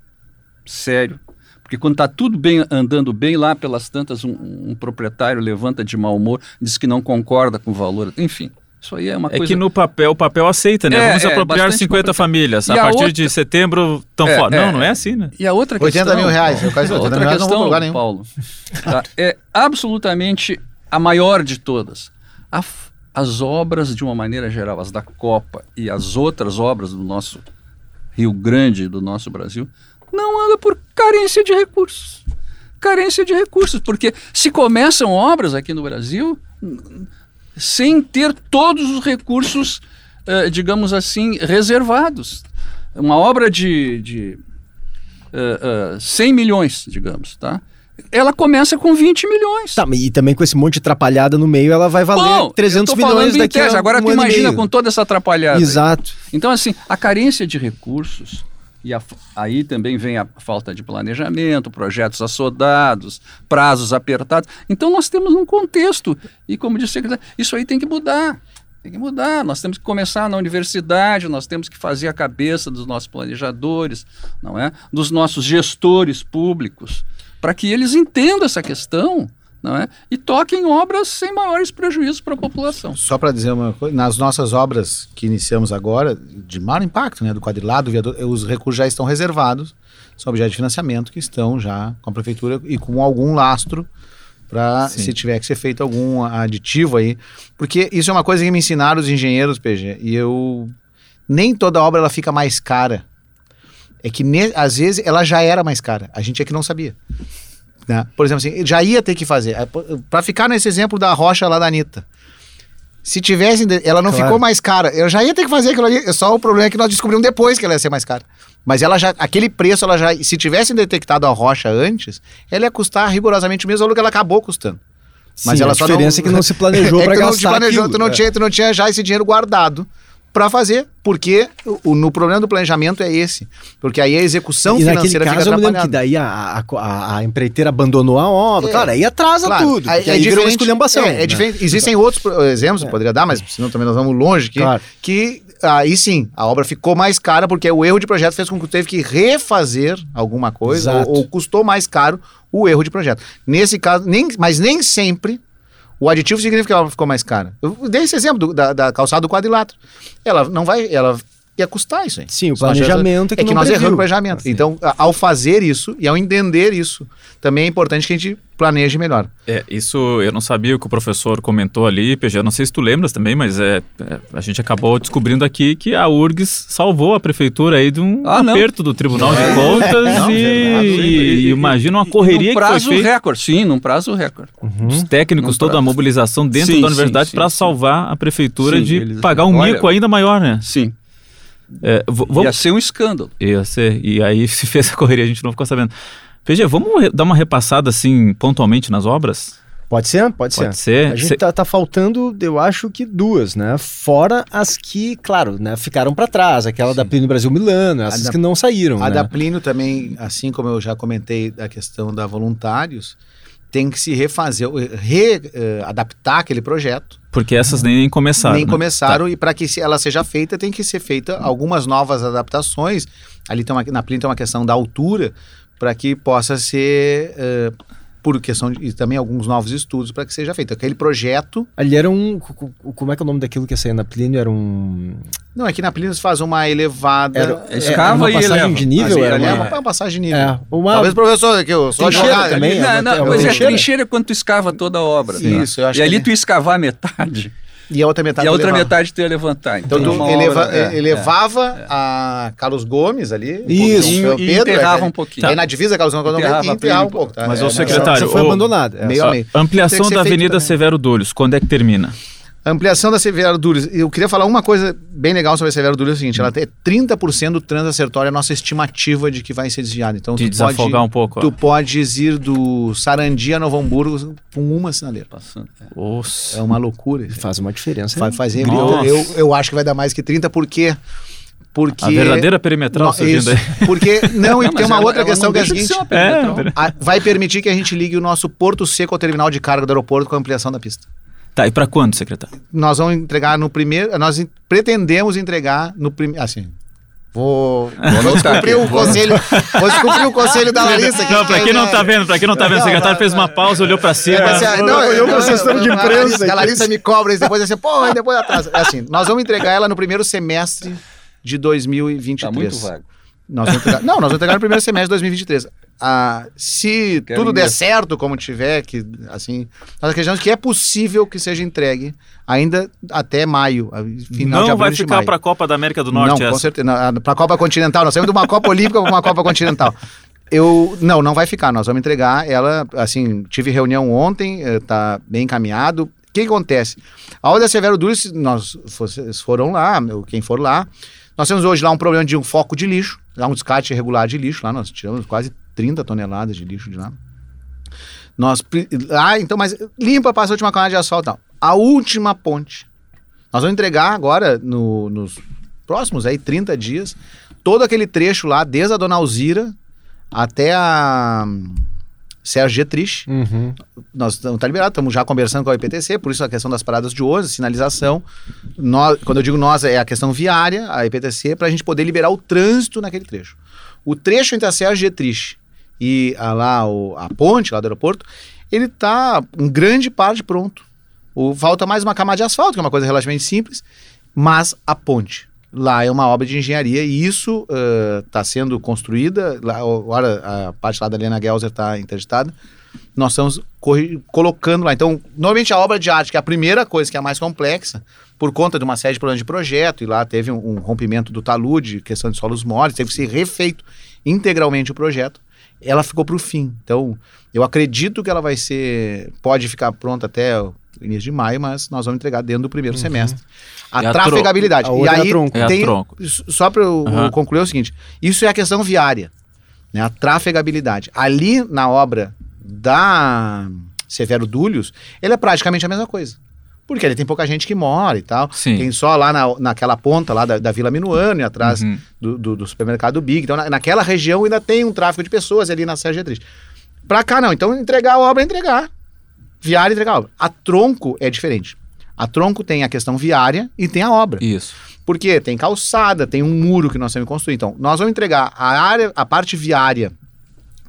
sério. Porque quando está tudo bem andando bem lá pelas tantas, um, um, proprietário levanta de mau humor, diz que não concorda com o valor. Enfim, isso aí é uma é coisa. É que no papel, o papel aceita, né? É, Vamos é, apropriar 50 famílias. E a, a partir outra... de setembro estão é, fora. Não, não é assim, né? E a outra 80 questão. 80 mil reais. Eu quase 80 outra mil reais questão, não vou lugar nenhum. Paulo, tá? é absolutamente a maior de todas. A as obras, de uma maneira geral, as da Copa e as outras obras do nosso Rio Grande, do nosso Brasil, não anda por carência de recursos. Carência de recursos, porque se começam obras aqui no Brasil sem ter todos os recursos, eh, digamos assim, reservados. Uma obra de, de uh, uh, 100 milhões, digamos, tá? Ela começa com 20 milhões. Tá, e também com esse monte de atrapalhada no meio, ela vai valer Bom, 300 milhões daqui tese. a Agora um tu imagina com toda essa atrapalhada. Exato. Aí. Então, assim, a carência de recursos, e a, aí também vem a falta de planejamento, projetos assodados, prazos apertados. Então, nós temos um contexto, e como disse isso aí tem que mudar. Tem que mudar. Nós temos que começar na universidade, nós temos que fazer a cabeça dos nossos planejadores, não é? Dos nossos gestores públicos, para que eles entendam essa questão. Não é? E toquem obras sem maiores prejuízos para a população. Só para dizer uma coisa, nas nossas obras que iniciamos agora, de maior impacto, né, do quadrilado, do viaduto, os recursos já estão reservados, são objetos de financiamento que estão já com a prefeitura e com algum lastro para se tiver que ser feito algum aditivo aí, porque isso é uma coisa que me ensinaram os engenheiros, PG, e eu nem toda obra ela fica mais cara. É que ne, às vezes ela já era mais cara, a gente é que não sabia. Né? Por exemplo, assim, já ia ter que fazer. Para ficar nesse exemplo da rocha lá da Anitta. Se tivesse, ela não claro. ficou mais cara. Eu já ia ter que fazer aquilo ali. Só o problema é que nós descobrimos depois que ela ia ser mais cara. Mas ela já, aquele preço, ela já, se tivessem detectado a rocha antes, ela ia custar rigorosamente o mesmo valor que ela acabou custando. Mas Sim, ela a diferença não, é que não se planejou é para gastar. Não te planejou, aquilo, tu não, é. tinha, tu não tinha já esse dinheiro guardado para fazer, porque o, no problema do planejamento é esse, porque aí a execução e financeira caso, fica atrapalhada. que daí a, a, a, empreiteira abandonou a obra, é, claro, aí atrasa claro, tudo, aí, é aí virou esculhambação. É, é né? diferente, existem outros exemplos, é. poderia dar, mas senão também nós vamos longe, que, claro. que aí sim, a obra ficou mais cara porque o erro de projeto fez com que teve que refazer alguma coisa, ou, ou, custou mais caro o erro de projeto. Nesse caso, nem, mas nem sempre o aditivo significa que ela ficou mais cara. Eu dei esse exemplo do, da, da calçada do quadrilátero. Ela não vai, ela ia custar isso aí. Sim, o planejamento é que, é que nós erramos o planejamento. Assim. Então, ao fazer isso e ao entender isso, também é importante que a gente planeje melhor. É, isso eu não sabia o que o professor comentou ali, PG, não sei se tu lembras também, mas é, é a gente acabou descobrindo aqui que a URGS salvou a prefeitura aí de um ah, aperto do Tribunal de é. Contas não, e, e, e, imagina uma correria que foi feita. recorde, sim, num prazo recorde. Uhum. Os técnicos, num toda prazo. a mobilização dentro sim, da universidade para salvar a prefeitura sim, de eles, pagar um olha, mico ainda maior, né? Sim. É, vamos... Ia ser um escândalo. Ia ser. E aí se fez a correria, a gente não ficou sabendo. PG, vamos dar uma repassada assim, pontualmente nas obras? Pode ser? Pode, Pode ser. A gente tá, tá, faltando, eu acho que duas, né? Fora as que, claro, né, ficaram para trás. Aquela Sim. da Plínio Brasil Milano, essas da, que não saíram. A né? da Plínio também, assim como eu já comentei da questão da voluntários, tem que se refazer, readaptar uh, aquele projeto. Porque essas nem começaram. Nem né? começaram, tá. e para que ela seja feita, tem que ser feita algumas novas adaptações. Ali tem uma, na Plínio tem uma questão da altura, para que possa ser uh, por questão de e também alguns novos estudos para que seja feito. Aquele projeto. Ali era um. Como é que é o nome daquilo que ia sair na Plínio? Era um. Não, aqui na Plínio faz uma elevada. Era, é, escava uma e passagem eleva. de nível? Era uma, uma, uma passagem de nível. É, uma... Talvez o professor aqui, eu sou advogado. também. Não, não, é, é, é trincheira quando tu escava toda a obra. Isso, eu acho E ali tu escavar a metade. E a outra metade E a outra metade tu ia levantar. Então, então tu eleva, obra, é, elevava é, a Carlos Gomes ali. Isso. Um e Pedro, enterrava é, um pouquinho. Aí na divisa Carlos Gomes enterrava, enterrava um pouco. Tá? Mas o secretário... foi abandonado. Meio a meio. Ampliação da Avenida Severo Dúlios, quando é que termina? Ampliação da Severo Dúlios. Eu queria falar uma coisa bem legal sobre a Severo Dúlios, é o seguinte, ela tem 30% do trânsito acertório, é a nossa estimativa de que vai ser desviado. Então, de desafogar pode, um pouco. Tu podes ir do Sarandi a Novo Hamburgo com uma sinaleira. Passando. É. é uma loucura. Faz uma diferença. Vai fazer. Eu, eu acho que vai dar mais que 30, porque... Porque, a verdadeira perimetral não, isso, Porque, não, e tem uma ela, outra ela questão que é a seguinte: é, a, vai permitir que a gente ligue o nosso porto seco ao terminal de carga do aeroporto com a ampliação da pista. Tá, e para quando, secretário? Nós vamos entregar no primeiro. Nós pretendemos entregar no primeiro. Assim. Vou, vou descumprir o conselho. Vou descumprir o conselho da Larissa. Que não, pra quem não tá vendo, pra quem não tá vendo, o secretário fez uma pausa, olhou pra cima. Assim, não, eu com assessor de imprensa. A Larissa me cobra isso depois assim, pô, depois atrás. É assim, nós vamos entregar ela no primeiro semestre de 2023. Tá muito vago. Nós vamos entregar, não, nós vamos entregar no primeiro semestre de 2023. Ah, se Quero tudo der certo, como tiver, que assim, nós acreditamos que é possível que seja entregue ainda até maio, final não de abril vai ficar para a Copa da América do Norte. Não, essa. com certeza, para a Copa Continental. Nós saímos de uma Copa Olímpica para uma Copa Continental. Eu não, não vai ficar. Nós vamos entregar ela. Assim, tive reunião ontem, está bem encaminhado. O que, que acontece? A Alda Severo Dulce, nós vocês foram lá, quem for lá, nós temos hoje lá um problema de um foco de lixo, lá um descarte irregular de lixo, lá nós tiramos quase 30 toneladas de lixo de lá. Nós, ah, então, mas limpa, passa a última camada de asfalto. Não. A última ponte. Nós vamos entregar agora, no, nos próximos aí 30 dias, todo aquele trecho lá, desde a Dona Alzira até a Sérgio Getrich. Uhum. Nós estamos tá liberado, estamos já conversando com a IPTC, por isso a questão das paradas de ônibus, sinalização. Nós, quando eu digo nós, é a questão viária, a IPTC, para a gente poder liberar o trânsito naquele trecho. O trecho entre a Sérgio Getrich e a, lá o- a ponte lá do aeroporto, ele está em grande parte pronto. O, falta mais uma camada de asfalto, que é uma coisa relativamente simples, mas a ponte. Lá é uma obra de engenharia e isso está sendo construída. Lá, agora a parte lá da Helena Gelser está interditada. Nós estamos colocando lá. Então, normalmente a obra de arte, que é a primeira coisa, que é a mais complexa, por conta de uma série de problemas de projeto, e lá teve um, um rompimento do talude, questão de solos moles, teve que ser refeito integralmente o projeto. Ela ficou para o fim. Então, eu acredito que ela vai ser. Pode ficar pronta até o início de maio, mas nós vamos entregar dentro do primeiro semestre. A, É trafegabilidade. A e é aí. É a tem. tronco. Só para eu Aham. concluir é o seguinte: isso é a questão viária, né? A trafegabilidade. Ali na obra da Severo Dúlios, ele é praticamente a mesma coisa. Porque ali tem pouca gente que mora e tal. Sim. Tem só lá na, naquela ponta lá da, da Vila Minuano, e atrás Uhum. do, do, do supermercado Big. Então, na- naquela região ainda tem um tráfego de pessoas ali na Sérgio Getrich. Pra cá não. Então, entregar a obra é entregar. Viária, entregar a obra. A tronco é diferente. A tronco tem a questão viária e tem a obra. Isso. Porque tem calçada, tem um muro que nós temos que construir. Então, nós vamos entregar a área, a parte viária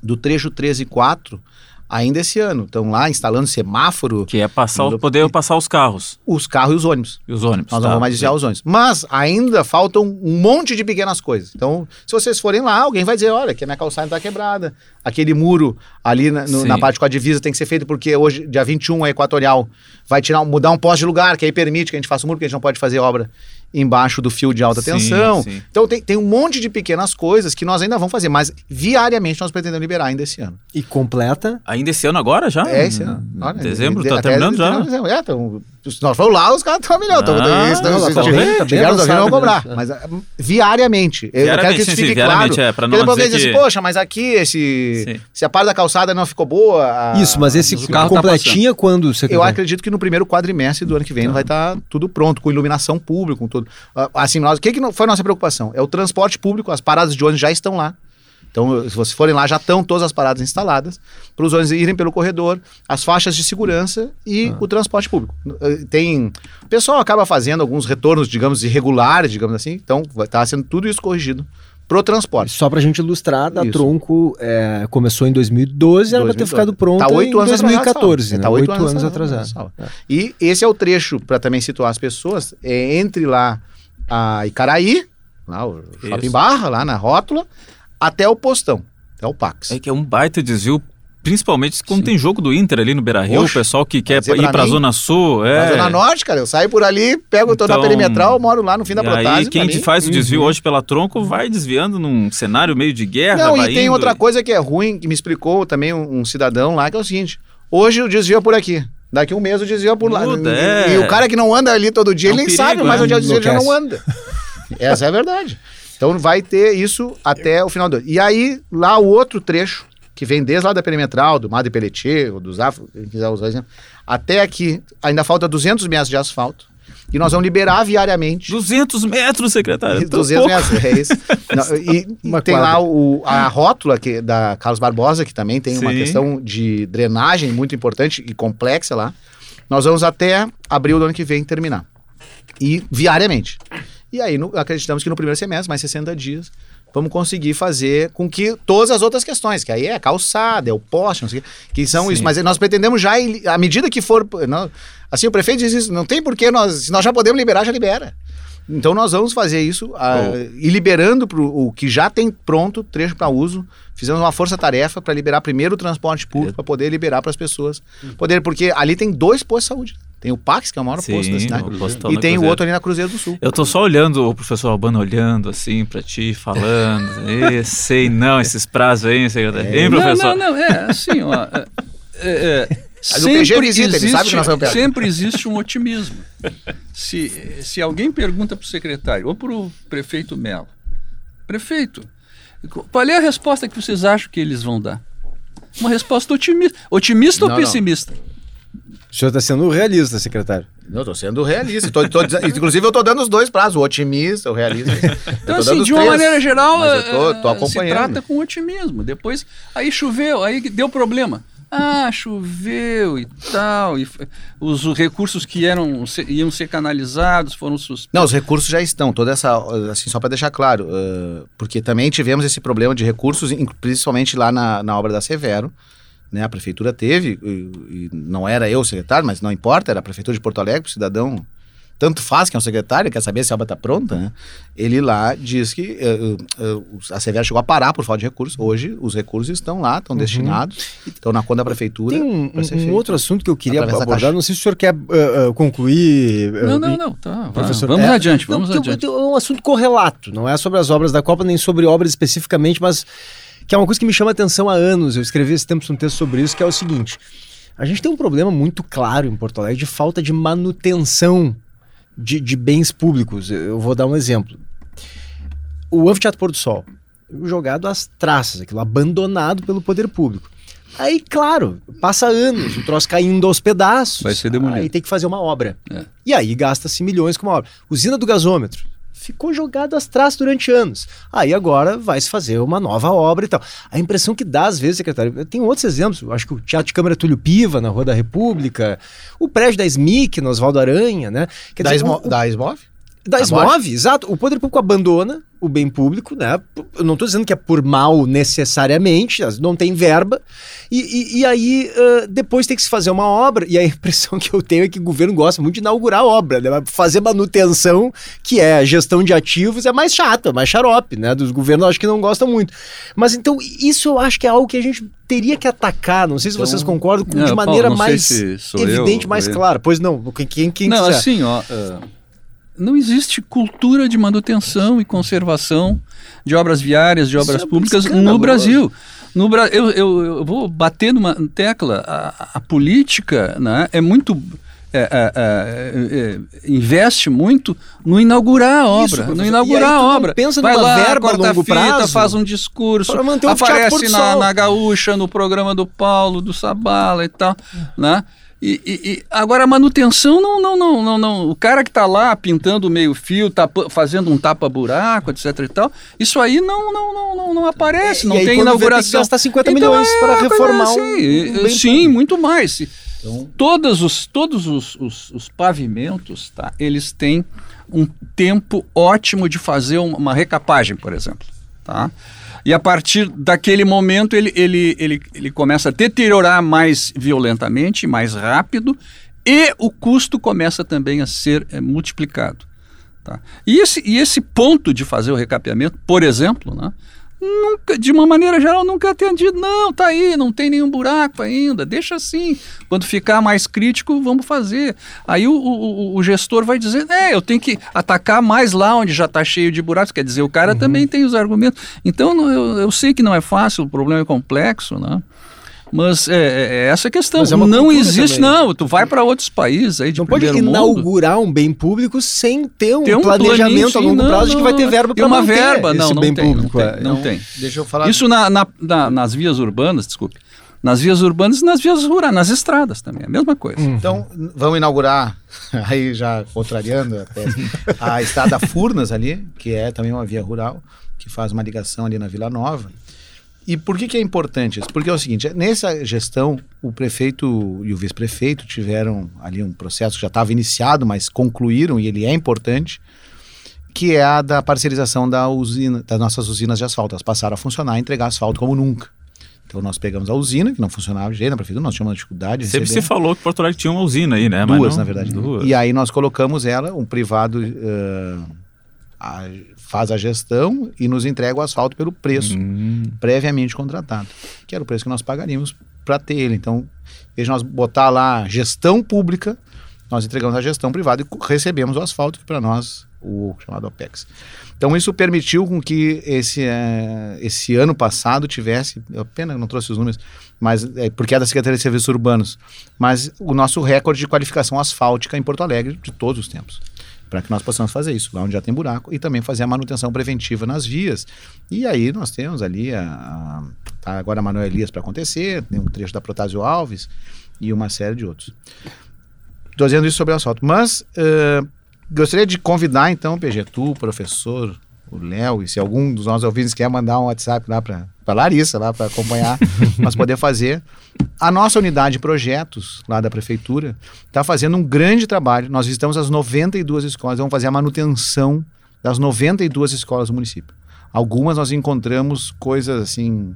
do trecho 13 e 4 ainda esse ano. Estão lá instalando semáforo, Que é passar, o- poder passar os carros os carros e os ônibus. e os ônibus. Nós tá? não vamos mais desviar os ônibus. Mas ainda faltam um monte de pequenas coisas. Então, se vocês forem lá, alguém vai dizer: olha, que a minha calçada está quebrada. Aquele muro ali na, no- na parte com a divisa tem que ser feito porque hoje, dia 21, a Equatorial vai tirar, mudar um poste de lugar, que aí permite que a gente faça o muro, porque a gente não pode fazer obra embaixo do fio de alta Sim, tensão. sim. Então tem, tem um monte de pequenas coisas que nós ainda vamos fazer, mas viariamente nós pretendemos liberar ainda esse ano. E completa. Ainda esse ano agora já? É esse ano. Olha, Dezembro, de- tá até terminando já? dezembro, É, então, se nós formos lá, os caras estão milhão. Tão, Ah, isso, não, se tá bem, tá vão cobrar. nisso, é. Mas ah, viariamente. Eu quero que isso sim, sim, fique viariamente, claro. é, pra não Porque depois que- assim, poxa, mas aqui esse, Sim. se a parte da calçada não ficou boa... a- Isso, mas esse o carro tá completinha quando, eu secretário? acredito que no primeiro quadrimestre do ano que vem Tá. vai estar tudo pronto, com iluminação pública, com tudo. Ah, Assim, nós, o que, que não- foi a nossa preocupação? É o transporte público, as paradas de ônibus já estão lá. Então, se vocês forem lá, já estão todas as paradas instaladas, para os ônibus irem pelo corredor, as faixas de segurança e o transporte público. Eh, Tem. O pessoal acaba fazendo alguns retornos, digamos, irregulares, digamos assim, então estar sendo tudo isso corrigido pro transporte. Só pra gente ilustrar, da Isso. Tronco é, começou em 2012, ela vai ter 2012. ficado pronta Tá oito em anos 2014, atrasado, né? Tá oito anos, anos atrasado. atrasado. E esse é o trecho, para também situar as pessoas, é entre lá a Icaraí, lá o Shopping Isso. Barra, lá na rótula, até o postão, até o Pax. É que é um baita desvio, principalmente quando tem jogo do Inter ali no Beira-Rio, o Oxe, pessoal que quer dizer ir pra pra mim? Zona Sul, é. Na Zona Norte, cara, eu saio por ali, pego toda Então, a perimetral, moro lá no fim da e Protásio. aí, quem pra faz o desvio Uhum. hoje pela tronco vai desviando num cenário meio de guerra. Não, vai e tem indo outra e- coisa que é ruim, que me explicou também um, um cidadão lá, que é o seguinte: hoje o desvio é por aqui. Daqui um mês o desvio é por lá. Muda, e, é. e o cara que não anda ali todo dia, É um ele nem perigo, sabe mais né? onde é o desvio, ele já não anda. Essa é a verdade. Então vai ter isso até o final do ano. E aí, lá o outro trecho, que vem desde lá da perimetral, do Madre Pelletier, ou do Zafra, quem quiser usar exemplo, até aqui, ainda falta 200 metros de asfalto. E nós vamos liberar viariamente 200 metros, secretário. tão 200 pouco. metros, é isso. Não, e e Uma tem quadra. lá o, a rótula que, da Carlos Barbosa, que também tem uma Sim. questão de drenagem muito importante e complexa lá. Nós vamos até abril do ano que vem terminar. E viariamente. E aí no- acreditamos que no primeiro semestre, mais 60 dias, vamos conseguir fazer com que todas as outras questões, que aí é a calçada, é o poste, não sei o quê, que são Sim. isso. Mas nós pretendemos já, à medida que for. não- assim, o prefeito diz isso, não tem porquê nós. Se nós já podemos liberar, já libera. Então nós vamos fazer isso ah, Bom. e liberando pro, o que já tem pronto, trecho para uso. Fizemos uma força-tarefa para liberar primeiro o transporte público, para poder liberar para as pessoas. Poder, porque ali tem dois postos de saúde. Tem o Pax, que é o maior Sim, posto da cidade, postão e tem o outro ali na Cruzeiro do Sul. Eu tô só olhando o professor Albano olhando assim pra ti, falando. Sei não, esses prazos aí, secretário. Hein, professor? Não, não, não, é assim, ó. é, é, é, Mas o PG visita, ele sabe que nós vamos pegar. sempre existe um otimismo. Se, se alguém pergunta para o secretário ou para o prefeito Melo, prefeito, qual é a resposta que vocês acham que eles vão dar? Uma resposta otimista. Otimista Não, ou não. O senhor está sendo realista, secretário. Não, eu tô sendo realista. Tô, tô inclusive, eu tô dando os dois prazos, o otimista, o realista. Eu Então, tô assim, de uma três, maneira geral, mas eu tô, tô eh, acompanhando. se trata com otimismo. Depois, aí choveu, aí deu problema. Ah, choveu e tal. E os recursos que eram, se- iam ser canalizados foram suspensos. Não, os recursos já estão, toda essa, assim, só para deixar claro, eh, porque também tivemos esse problema de recursos, in- principalmente lá na, na obra da Severo, né, a prefeitura teve, e, e não era eu o secretário, mas não importa, era a prefeitura de Porto Alegre, o cidadão, tanto faz que é um secretário, quer saber se a obra está pronta, né, ele lá diz que eh, eh, a Severo chegou a parar por falta de recursos, hoje os recursos estão lá, estão destinados, estão na conta da prefeitura. Tem um, um feito. outro assunto que eu queria Através abordar, não sei se o senhor quer ah, concluir. Não, não, não. Tá, Professor, vamos é, adiante, não, vamos porque adiante. É um assunto correlato, não é sobre as obras da Copa, nem sobre obras especificamente, mas que é uma coisa que me chama a atenção há anos. Eu escrevi esse tempo um texto sobre isso, que é o seguinte: a gente tem um problema muito claro em Porto Alegre de falta de manutenção de, de bens públicos. Eu eu vou dar um exemplo. O Anfiteatro Pôr do Sol, jogado às traças, aquilo abandonado pelo poder público. Aí, claro, passa anos, o troço caindo aos pedaços. Vai ser demolido. Aí tem que fazer uma obra. É. E aí gasta-se milhões com uma obra. Usina do gasômetro. Ficou jogado às traças durante anos. Aí agora vai se fazer uma nova obra e tal. A impressão que dá, às vezes, secretário, tem outros exemplos. Acho que o Teatro de Câmara Túlio Piva, na Rua da República, o prédio da SMIC, no Oswaldo Aranha, né? Quer Da, dizer, Esmo, o- o- da Esmov? Da Esmove, exato. O poder público abandona o bem público, né? Eu não estou dizendo que é por mal necessariamente, não tem verba. E, e- e aí ah, depois tem que se fazer uma obra. E a impressão que eu tenho é que o governo gosta muito de inaugurar a obra, né? Fazer manutenção, que é a gestão de ativos, é mais chato, é mais xarope, né? Dos governos acho que não gostam muito. Mas então, isso eu acho que é algo que a gente teria que atacar. Não sei se vocês concordam, Não, de Paulo, maneira não sei mais se evidente, eu mais clara. Pois não, quem, quem, não, quiser. assim, ó, ah, não existe cultura de manutenção e conservação de obras viárias, de Isso obras é públicas no. Brasil. No Bra eu, eu, eu vou bater numa tecla. A, a política né, é muito. é, é, é, é, investe muito no inaugurar a Isso, obra. professor. no inaugurar a obra. pensa Vai lá, verba a corta longo fita, prazo faz um discurso, aparece na, na Gaúcha, no programa do Paulo, do Sabala e tal, né? E, e- e agora a manutenção não, não, não, não, não. O cara que está lá pintando o meio fio, tapa- fazendo um tapa-buraco, etc e tal, isso aí não, não, não, não, não aparece, É, não e aí tem quando vê, tem que inauguração. gastar 50 Então, milhões é, para é, reformar sim, um- um Sim, público. muito mais. Se- Todos os, todos os, os, os pavimentos, tá? Eles têm um tempo ótimo de fazer um- uma recapagem, por exemplo, tá? E a partir daquele momento ele, ele, ele, ele começa a deteriorar mais violentamente, mais rápido, e o custo começa também a ser eh, multiplicado. Tá? E, esse, e esse ponto de fazer o recapeamento, por exemplo, né, nunca, de uma maneira geral, nunca atendido. Não, tá aí, não tem nenhum buraco ainda, deixa assim. Quando ficar mais crítico, vamos fazer. Aí o, o, o gestor vai dizer, é, eu tenho que atacar mais lá onde já está cheio de buracos. Quer dizer, o cara Uhum. também tem os argumentos. Então, eu, eu sei que não é fácil, o problema é complexo, né? Mas é, é- é essa a questão. É não existe, também. não. Tu vai para outros países aí de Não pode primeiro mundo. inaugurar um bem público sem ter um, Tem um planejamento a longo sim, prazo não, de que vai ter não. verba E para uma verba, esse não, não bem tem, não público. tem, é. não Então, tem. Deixa eu falar. Isso na, na- na- nas vias urbanas, desculpe. Nas vias urbanas e nas vias rurais, nas estradas também, é a mesma coisa. Então, n- vamos inaugurar, aí já contrariando a tese, a estrada Furnas ali, que é também uma via rural, que faz uma ligação ali na Vila Nova. E por que, que é importante isso? Porque é o seguinte, nessa gestão, o prefeito e o vice-prefeito tiveram ali um processo que já estava iniciado, mas concluíram, e ele é importante, que é a da parcerização da usina, das nossas usinas de asfalto. Elas passaram a funcionar e entregar asfalto como nunca. Então nós pegamos a usina, que não funcionava de jeito na prefeitura, nós tínhamos uma dificuldade de Sempre se falou que Porto Alegre tinha uma usina aí, né? Duas, não- na verdade. Duas. E aí nós colocamos ela, um privado eh, a- faz a gestão e nos entrega o asfalto pelo preço Hum. previamente contratado, que era o preço que nós pagaríamos para ter ele. Então, de nós botar lá gestão pública, nós entregamos a gestão privada e recebemos o asfalto, que para nós, o chamado OPEX. Então, isso permitiu com que esse, eh, esse ano passado tivesse, eu pena que não trouxe os números, mas é, porque é da Secretaria de Serviços Urbanos, mas o nosso recorde de qualificação asfáltica em Porto Alegre de todos os tempos. Para que nós possamos fazer isso, lá onde já tem buraco, e também fazer a manutenção preventiva nas vias. E aí nós temos ali a, a- tá agora a Manuel Elias para acontecer, tem um trecho da Protásio Alves e uma série de outros. Estou dizendo isso sobre o asfalto. Mas uh, gostaria de convidar, então, PG, tu, professor, o Léo, e se algum dos nossos ouvintes quer mandar um WhatsApp lá para a Larissa, lá para acompanhar, nós poder fazer. A nossa unidade de projetos, lá da prefeitura, está fazendo um grande trabalho. Nós visitamos as 92 escolas, vamos fazer a manutenção das 92 escolas do município. Algumas nós encontramos coisas assim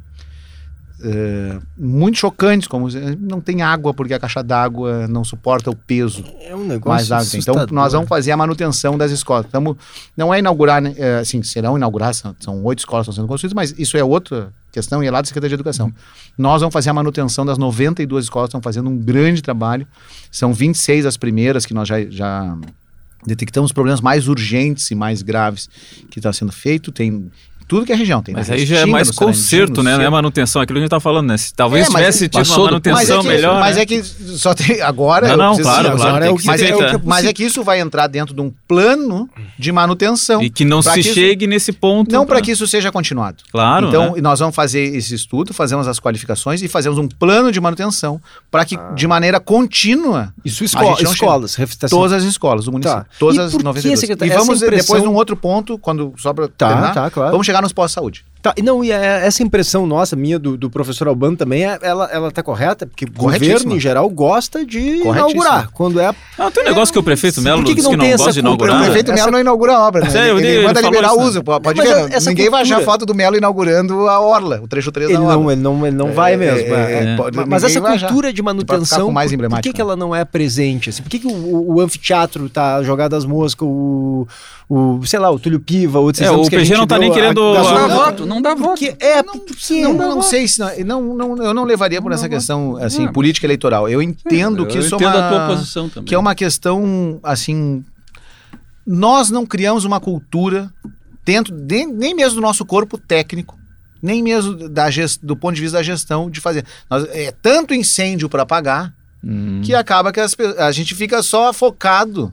Uh, muito chocantes, como não tem água porque a caixa d'água não suporta o peso. É um negócio mais Então nós vamos fazer a manutenção das escolas. Tamo, não é inaugurar, né, é, assim, serão inauguradas, são, são oito escolas que estão sendo construídas, mas isso é outra questão e é lá da Secretaria de Educação. Uhum. Nós vamos fazer a manutenção das 92 escolas, estão fazendo um grande trabalho. São 26 as primeiras que nós já, já detectamos problemas mais urgentes e mais graves que está sendo feito. Tem tudo que é região. Tem mas aí já é mais conserto, né? Não é manutenção, aquilo que a gente está falando, né? Se talvez é, tivesse tido uma manutenção mas é que, melhor. Mas né? é que só tem. Agora. Não, não, claro, claro. Agora é o que mas, é, que, mas é que isso vai entrar dentro de um plano de manutenção. E que não se chegue nesse ponto. Não para que isso seja continuado. Claro. Então, né? nós vamos fazer esse estudo, fazemos as qualificações e fazemos um plano de manutenção para que, ah. de maneira contínua. Isso escola, escolas. Todas as escolas do município. Tá. Todas as 92. E vamos depois num outro ponto, quando sobra. Tá, tá, claro. Vamos chegar nos pós-saúde. Tá, não, e é, essa impressão nossa, minha, do, do professor Albano também, é, ela, ela tá correta? Porque o governo, em geral, gosta de inaugurar. Quando é... Ah, tem um negócio que o prefeito Melo que, que não, que não gosta de inaugurar. O prefeito Melo não inaugura a obra, né? ele, ele, ele manda liberar o uso, pode ver. Ninguém cultura... vai achar foto do Melo inaugurando a Orla, o trecho 3 ele da Orla. Não, ele não, ele não é, vai mesmo. É, é, é. mas essa cultura de manutenção, mais por, que, que ela não é presente? Assim, por que, que o, o anfiteatro tá jogado às moscas, o o, sei lá, o Túlio Piva, outros é, o PG não tá nem querendo a, não dá voto, não dá voto. é, não, porque não, não, não sei se não, não, não, eu não levaria por essa questão assim é. política eleitoral. Eu entendo que isso é uma a tua posição também. que é uma questão assim nós não criamos uma cultura dentro de, nem mesmo do nosso corpo técnico nem mesmo da gest, do ponto de vista da gestão de fazer. Nós, é tanto incêndio para apagar hum. que acaba que as, a gente fica só focado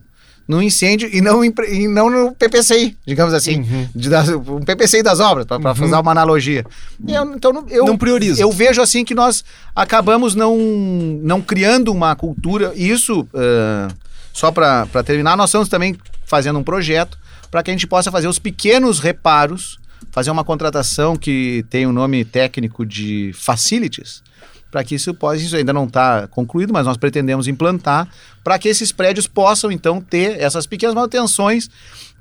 no incêndio e não, e não no PPCI, digamos assim. Uhum. De, das, um PPCI das obras, para uhum. fazer uma analogia. Eu, então, eu, não prioriza. Eu vejo assim que nós acabamos não, não criando uma cultura, e isso, uh, só para terminar, nós estamos também fazendo um projeto para que a gente possa fazer os pequenos reparos, fazer uma contratação que tem o um nome técnico de facilities, para que isso possa, isso ainda não está concluído, mas nós pretendemos implantar para que esses prédios possam então ter essas pequenas manutenções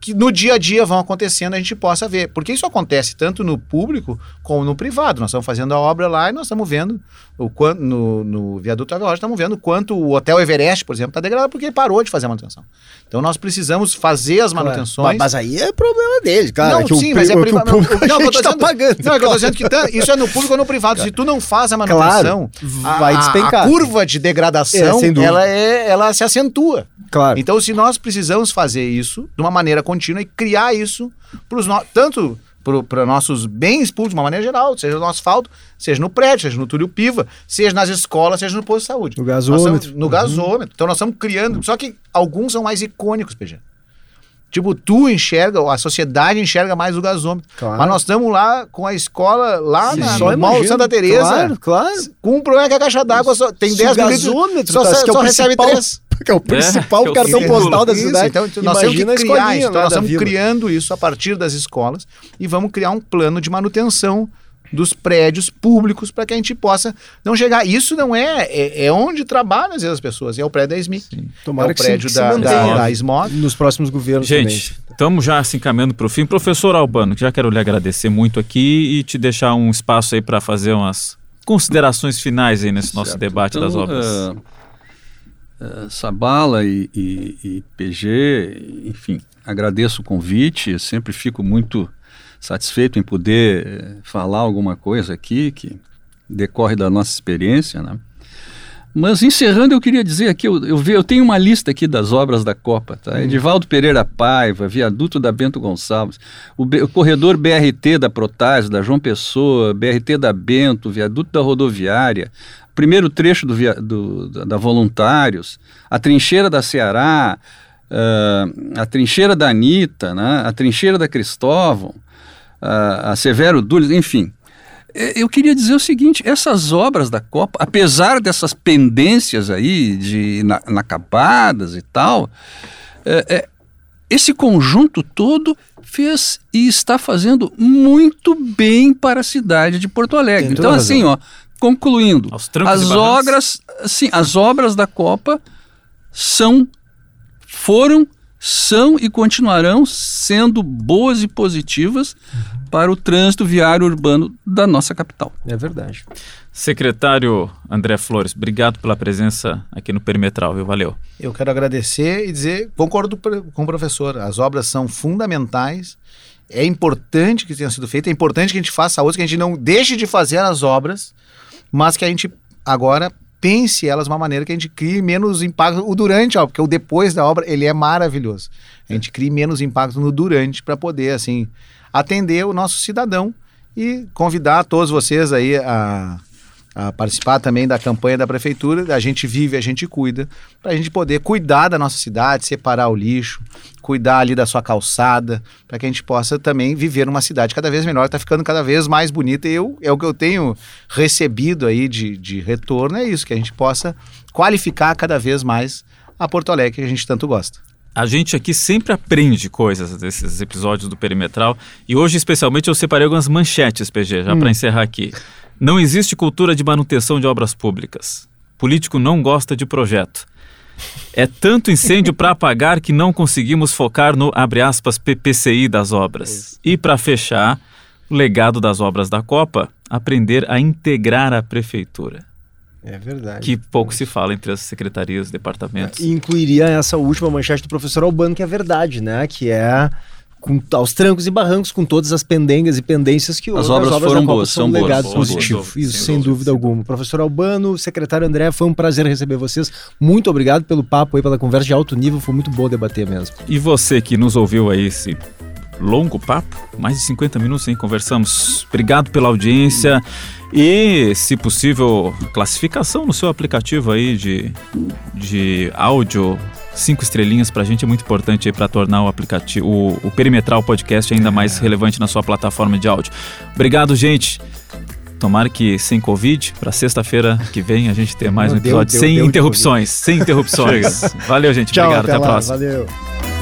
que no dia a dia vão acontecendo, a gente possa ver. Porque isso acontece tanto no público como no privado. Nós estamos fazendo a obra lá e nós estamos vendo o quanto no, no viaduto Ave estamos vendo quanto o Hotel Everest, por exemplo, está degradado porque ele parou de fazer a manutenção. Então nós precisamos fazer as manutenções. Mas, mas aí é problema dele, claro. Não, é sim, o, mas é privado. Não, eu tá pagando. Não, é que eu estou dizendo que tá, isso é no público ou no privado. Se tu não faz a manutenção, claro, vai despencar. A, curva de degradação, é, ela, é, ela se acentua. Claro. Então, se nós precisamos fazer isso de uma maneira contínua e criar isso para os no... tanto para nossos bens públicos, de uma maneira geral, seja no asfalto, seja no prédio, seja no túnel piva, seja nas escolas, seja no posto de saúde. No gasômetro. no uhum. gasômetro. Então nós estamos criando, só que alguns são mais icônicos, PG. Tipo, tu enxerga, a sociedade enxerga mais o gasômetro. Claro. Mas nós estamos lá com a escola lá Sim, na, no Mall Santa Teresa claro, claro. com um problema que a caixa d'água só tem 10 gasômetro, só, tá, só, só recebe 3 que é o principal é, cartão postal da cidade. Então, então nós temos que criar isso. Então, nós estamos criando isso a partir das escolas e vamos criar um plano de manutenção dos prédios públicos para que a gente possa não chegar. Isso não é, é, é onde trabalham às vezes as pessoas, é o prédio da SMI. Tomara é o prédio da, da, da SMOG. Nos próximos governos Gente, estamos já se encaminhando para o fim. Professor Albano, já quero lhe agradecer muito aqui e te deixar um espaço aí para fazer umas considerações finais aí nesse certo. nosso debate então, das obras. Uh uh, Sabala e, e, e, PG, enfim, agradeço o convite, sempre fico muito satisfeito em poder uh, falar alguma coisa aqui que decorre da nossa experiência, né? Mas encerrando, eu queria dizer aqui, eu, eu, eu tenho uma lista aqui das obras da Copa, tá? Hum. Edivaldo Pereira Paiva, viaduto da Bento Gonçalves, o, o, corredor BRT da Protásio, da João Pessoa, BRT da Bento, viaduto da rodoviária, primeiro trecho do, do, da Voluntários, a trincheira da Ceará, uh, a trincheira da Anitta, né, a trincheira da Cristóvão, a Severo Dulles, enfim. é, eu queria dizer o seguinte: essas obras da Copa, apesar dessas pendências aí de inacabadas e tal, é, é, esse conjunto todo fez e está fazendo muito bem para a cidade de Porto Alegre. Então, assim, ó, concluindo, as obras, sim, as obras da Copa são, foram, são e continuarão sendo boas e positivas uhum. para o trânsito viário urbano da nossa capital. É verdade. Secretário André Flores, obrigado pela presença aqui no Perimetral, viu? Valeu. Eu quero agradecer e dizer, concordo com o professor, as obras são fundamentais, é importante que tenham sido feitas, é importante que a gente faça outras, que a gente não deixe de fazer as obras, mas que a gente agora pense elas de uma maneira que a gente crie menos impacto o durante, ó, porque o depois da obra ele é maravilhoso. A gente crie menos impacto no durante para poder assim atender o nosso cidadão e convidar todos vocês aí a a participar também da campanha da prefeitura, a gente vive, a gente cuida, para a gente poder cuidar da nossa cidade, separar o lixo, cuidar ali da sua calçada, para que a gente possa também viver numa cidade cada vez melhor, está ficando cada vez mais bonita. E eu, é o que eu tenho recebido aí de, de retorno, é isso, que a gente possa qualificar cada vez mais a Porto Alegre que a gente tanto gosta. A gente aqui sempre aprende coisas desses episódios do Perimetral e hoje especialmente eu separei algumas manchetes, PG, já hum. para encerrar aqui. Não existe cultura de manutenção de obras públicas. Político não gosta de projeto. É tanto incêndio para apagar que não conseguimos focar no, abre aspas, PPCI das obras. E para fechar, o legado das obras da Copa, aprender a integrar a prefeitura. É verdade. Que pouco se fala entre as secretarias, departamentos. E incluiria essa última manchete do professor Albano, que é verdade, né? Que é com, aos trancos e barrancos, com todas as pendengas e pendências que as obras, obras foram boas, são um legado boas, positivo. Boas, Isso, sem, sem dúvida, dúvida alguma. Professor Albano, secretário André, foi um prazer receber vocês. Muito obrigado pelo papo aí, pela conversa de alto nível, foi muito bom debater mesmo. E você que nos ouviu aí esse longo papo, mais de 50 minutos, hein? Conversamos. Obrigado pela audiência e, se possível, classificação no seu aplicativo aí de, de áudio cinco estrelinhas para a gente é muito importante para tornar o aplicativo, o, o Perimetral Podcast ainda mais é. relevante na sua plataforma de áudio. Obrigado, gente. Tomara que sem Covid, para sexta-feira que vem a gente tenha mais Não, um episódio deu, sem, deu, interrupções, sem interrupções. Sem interrupções. Valeu, gente. Tchau, Obrigado. Até, até a próxima. Valeu.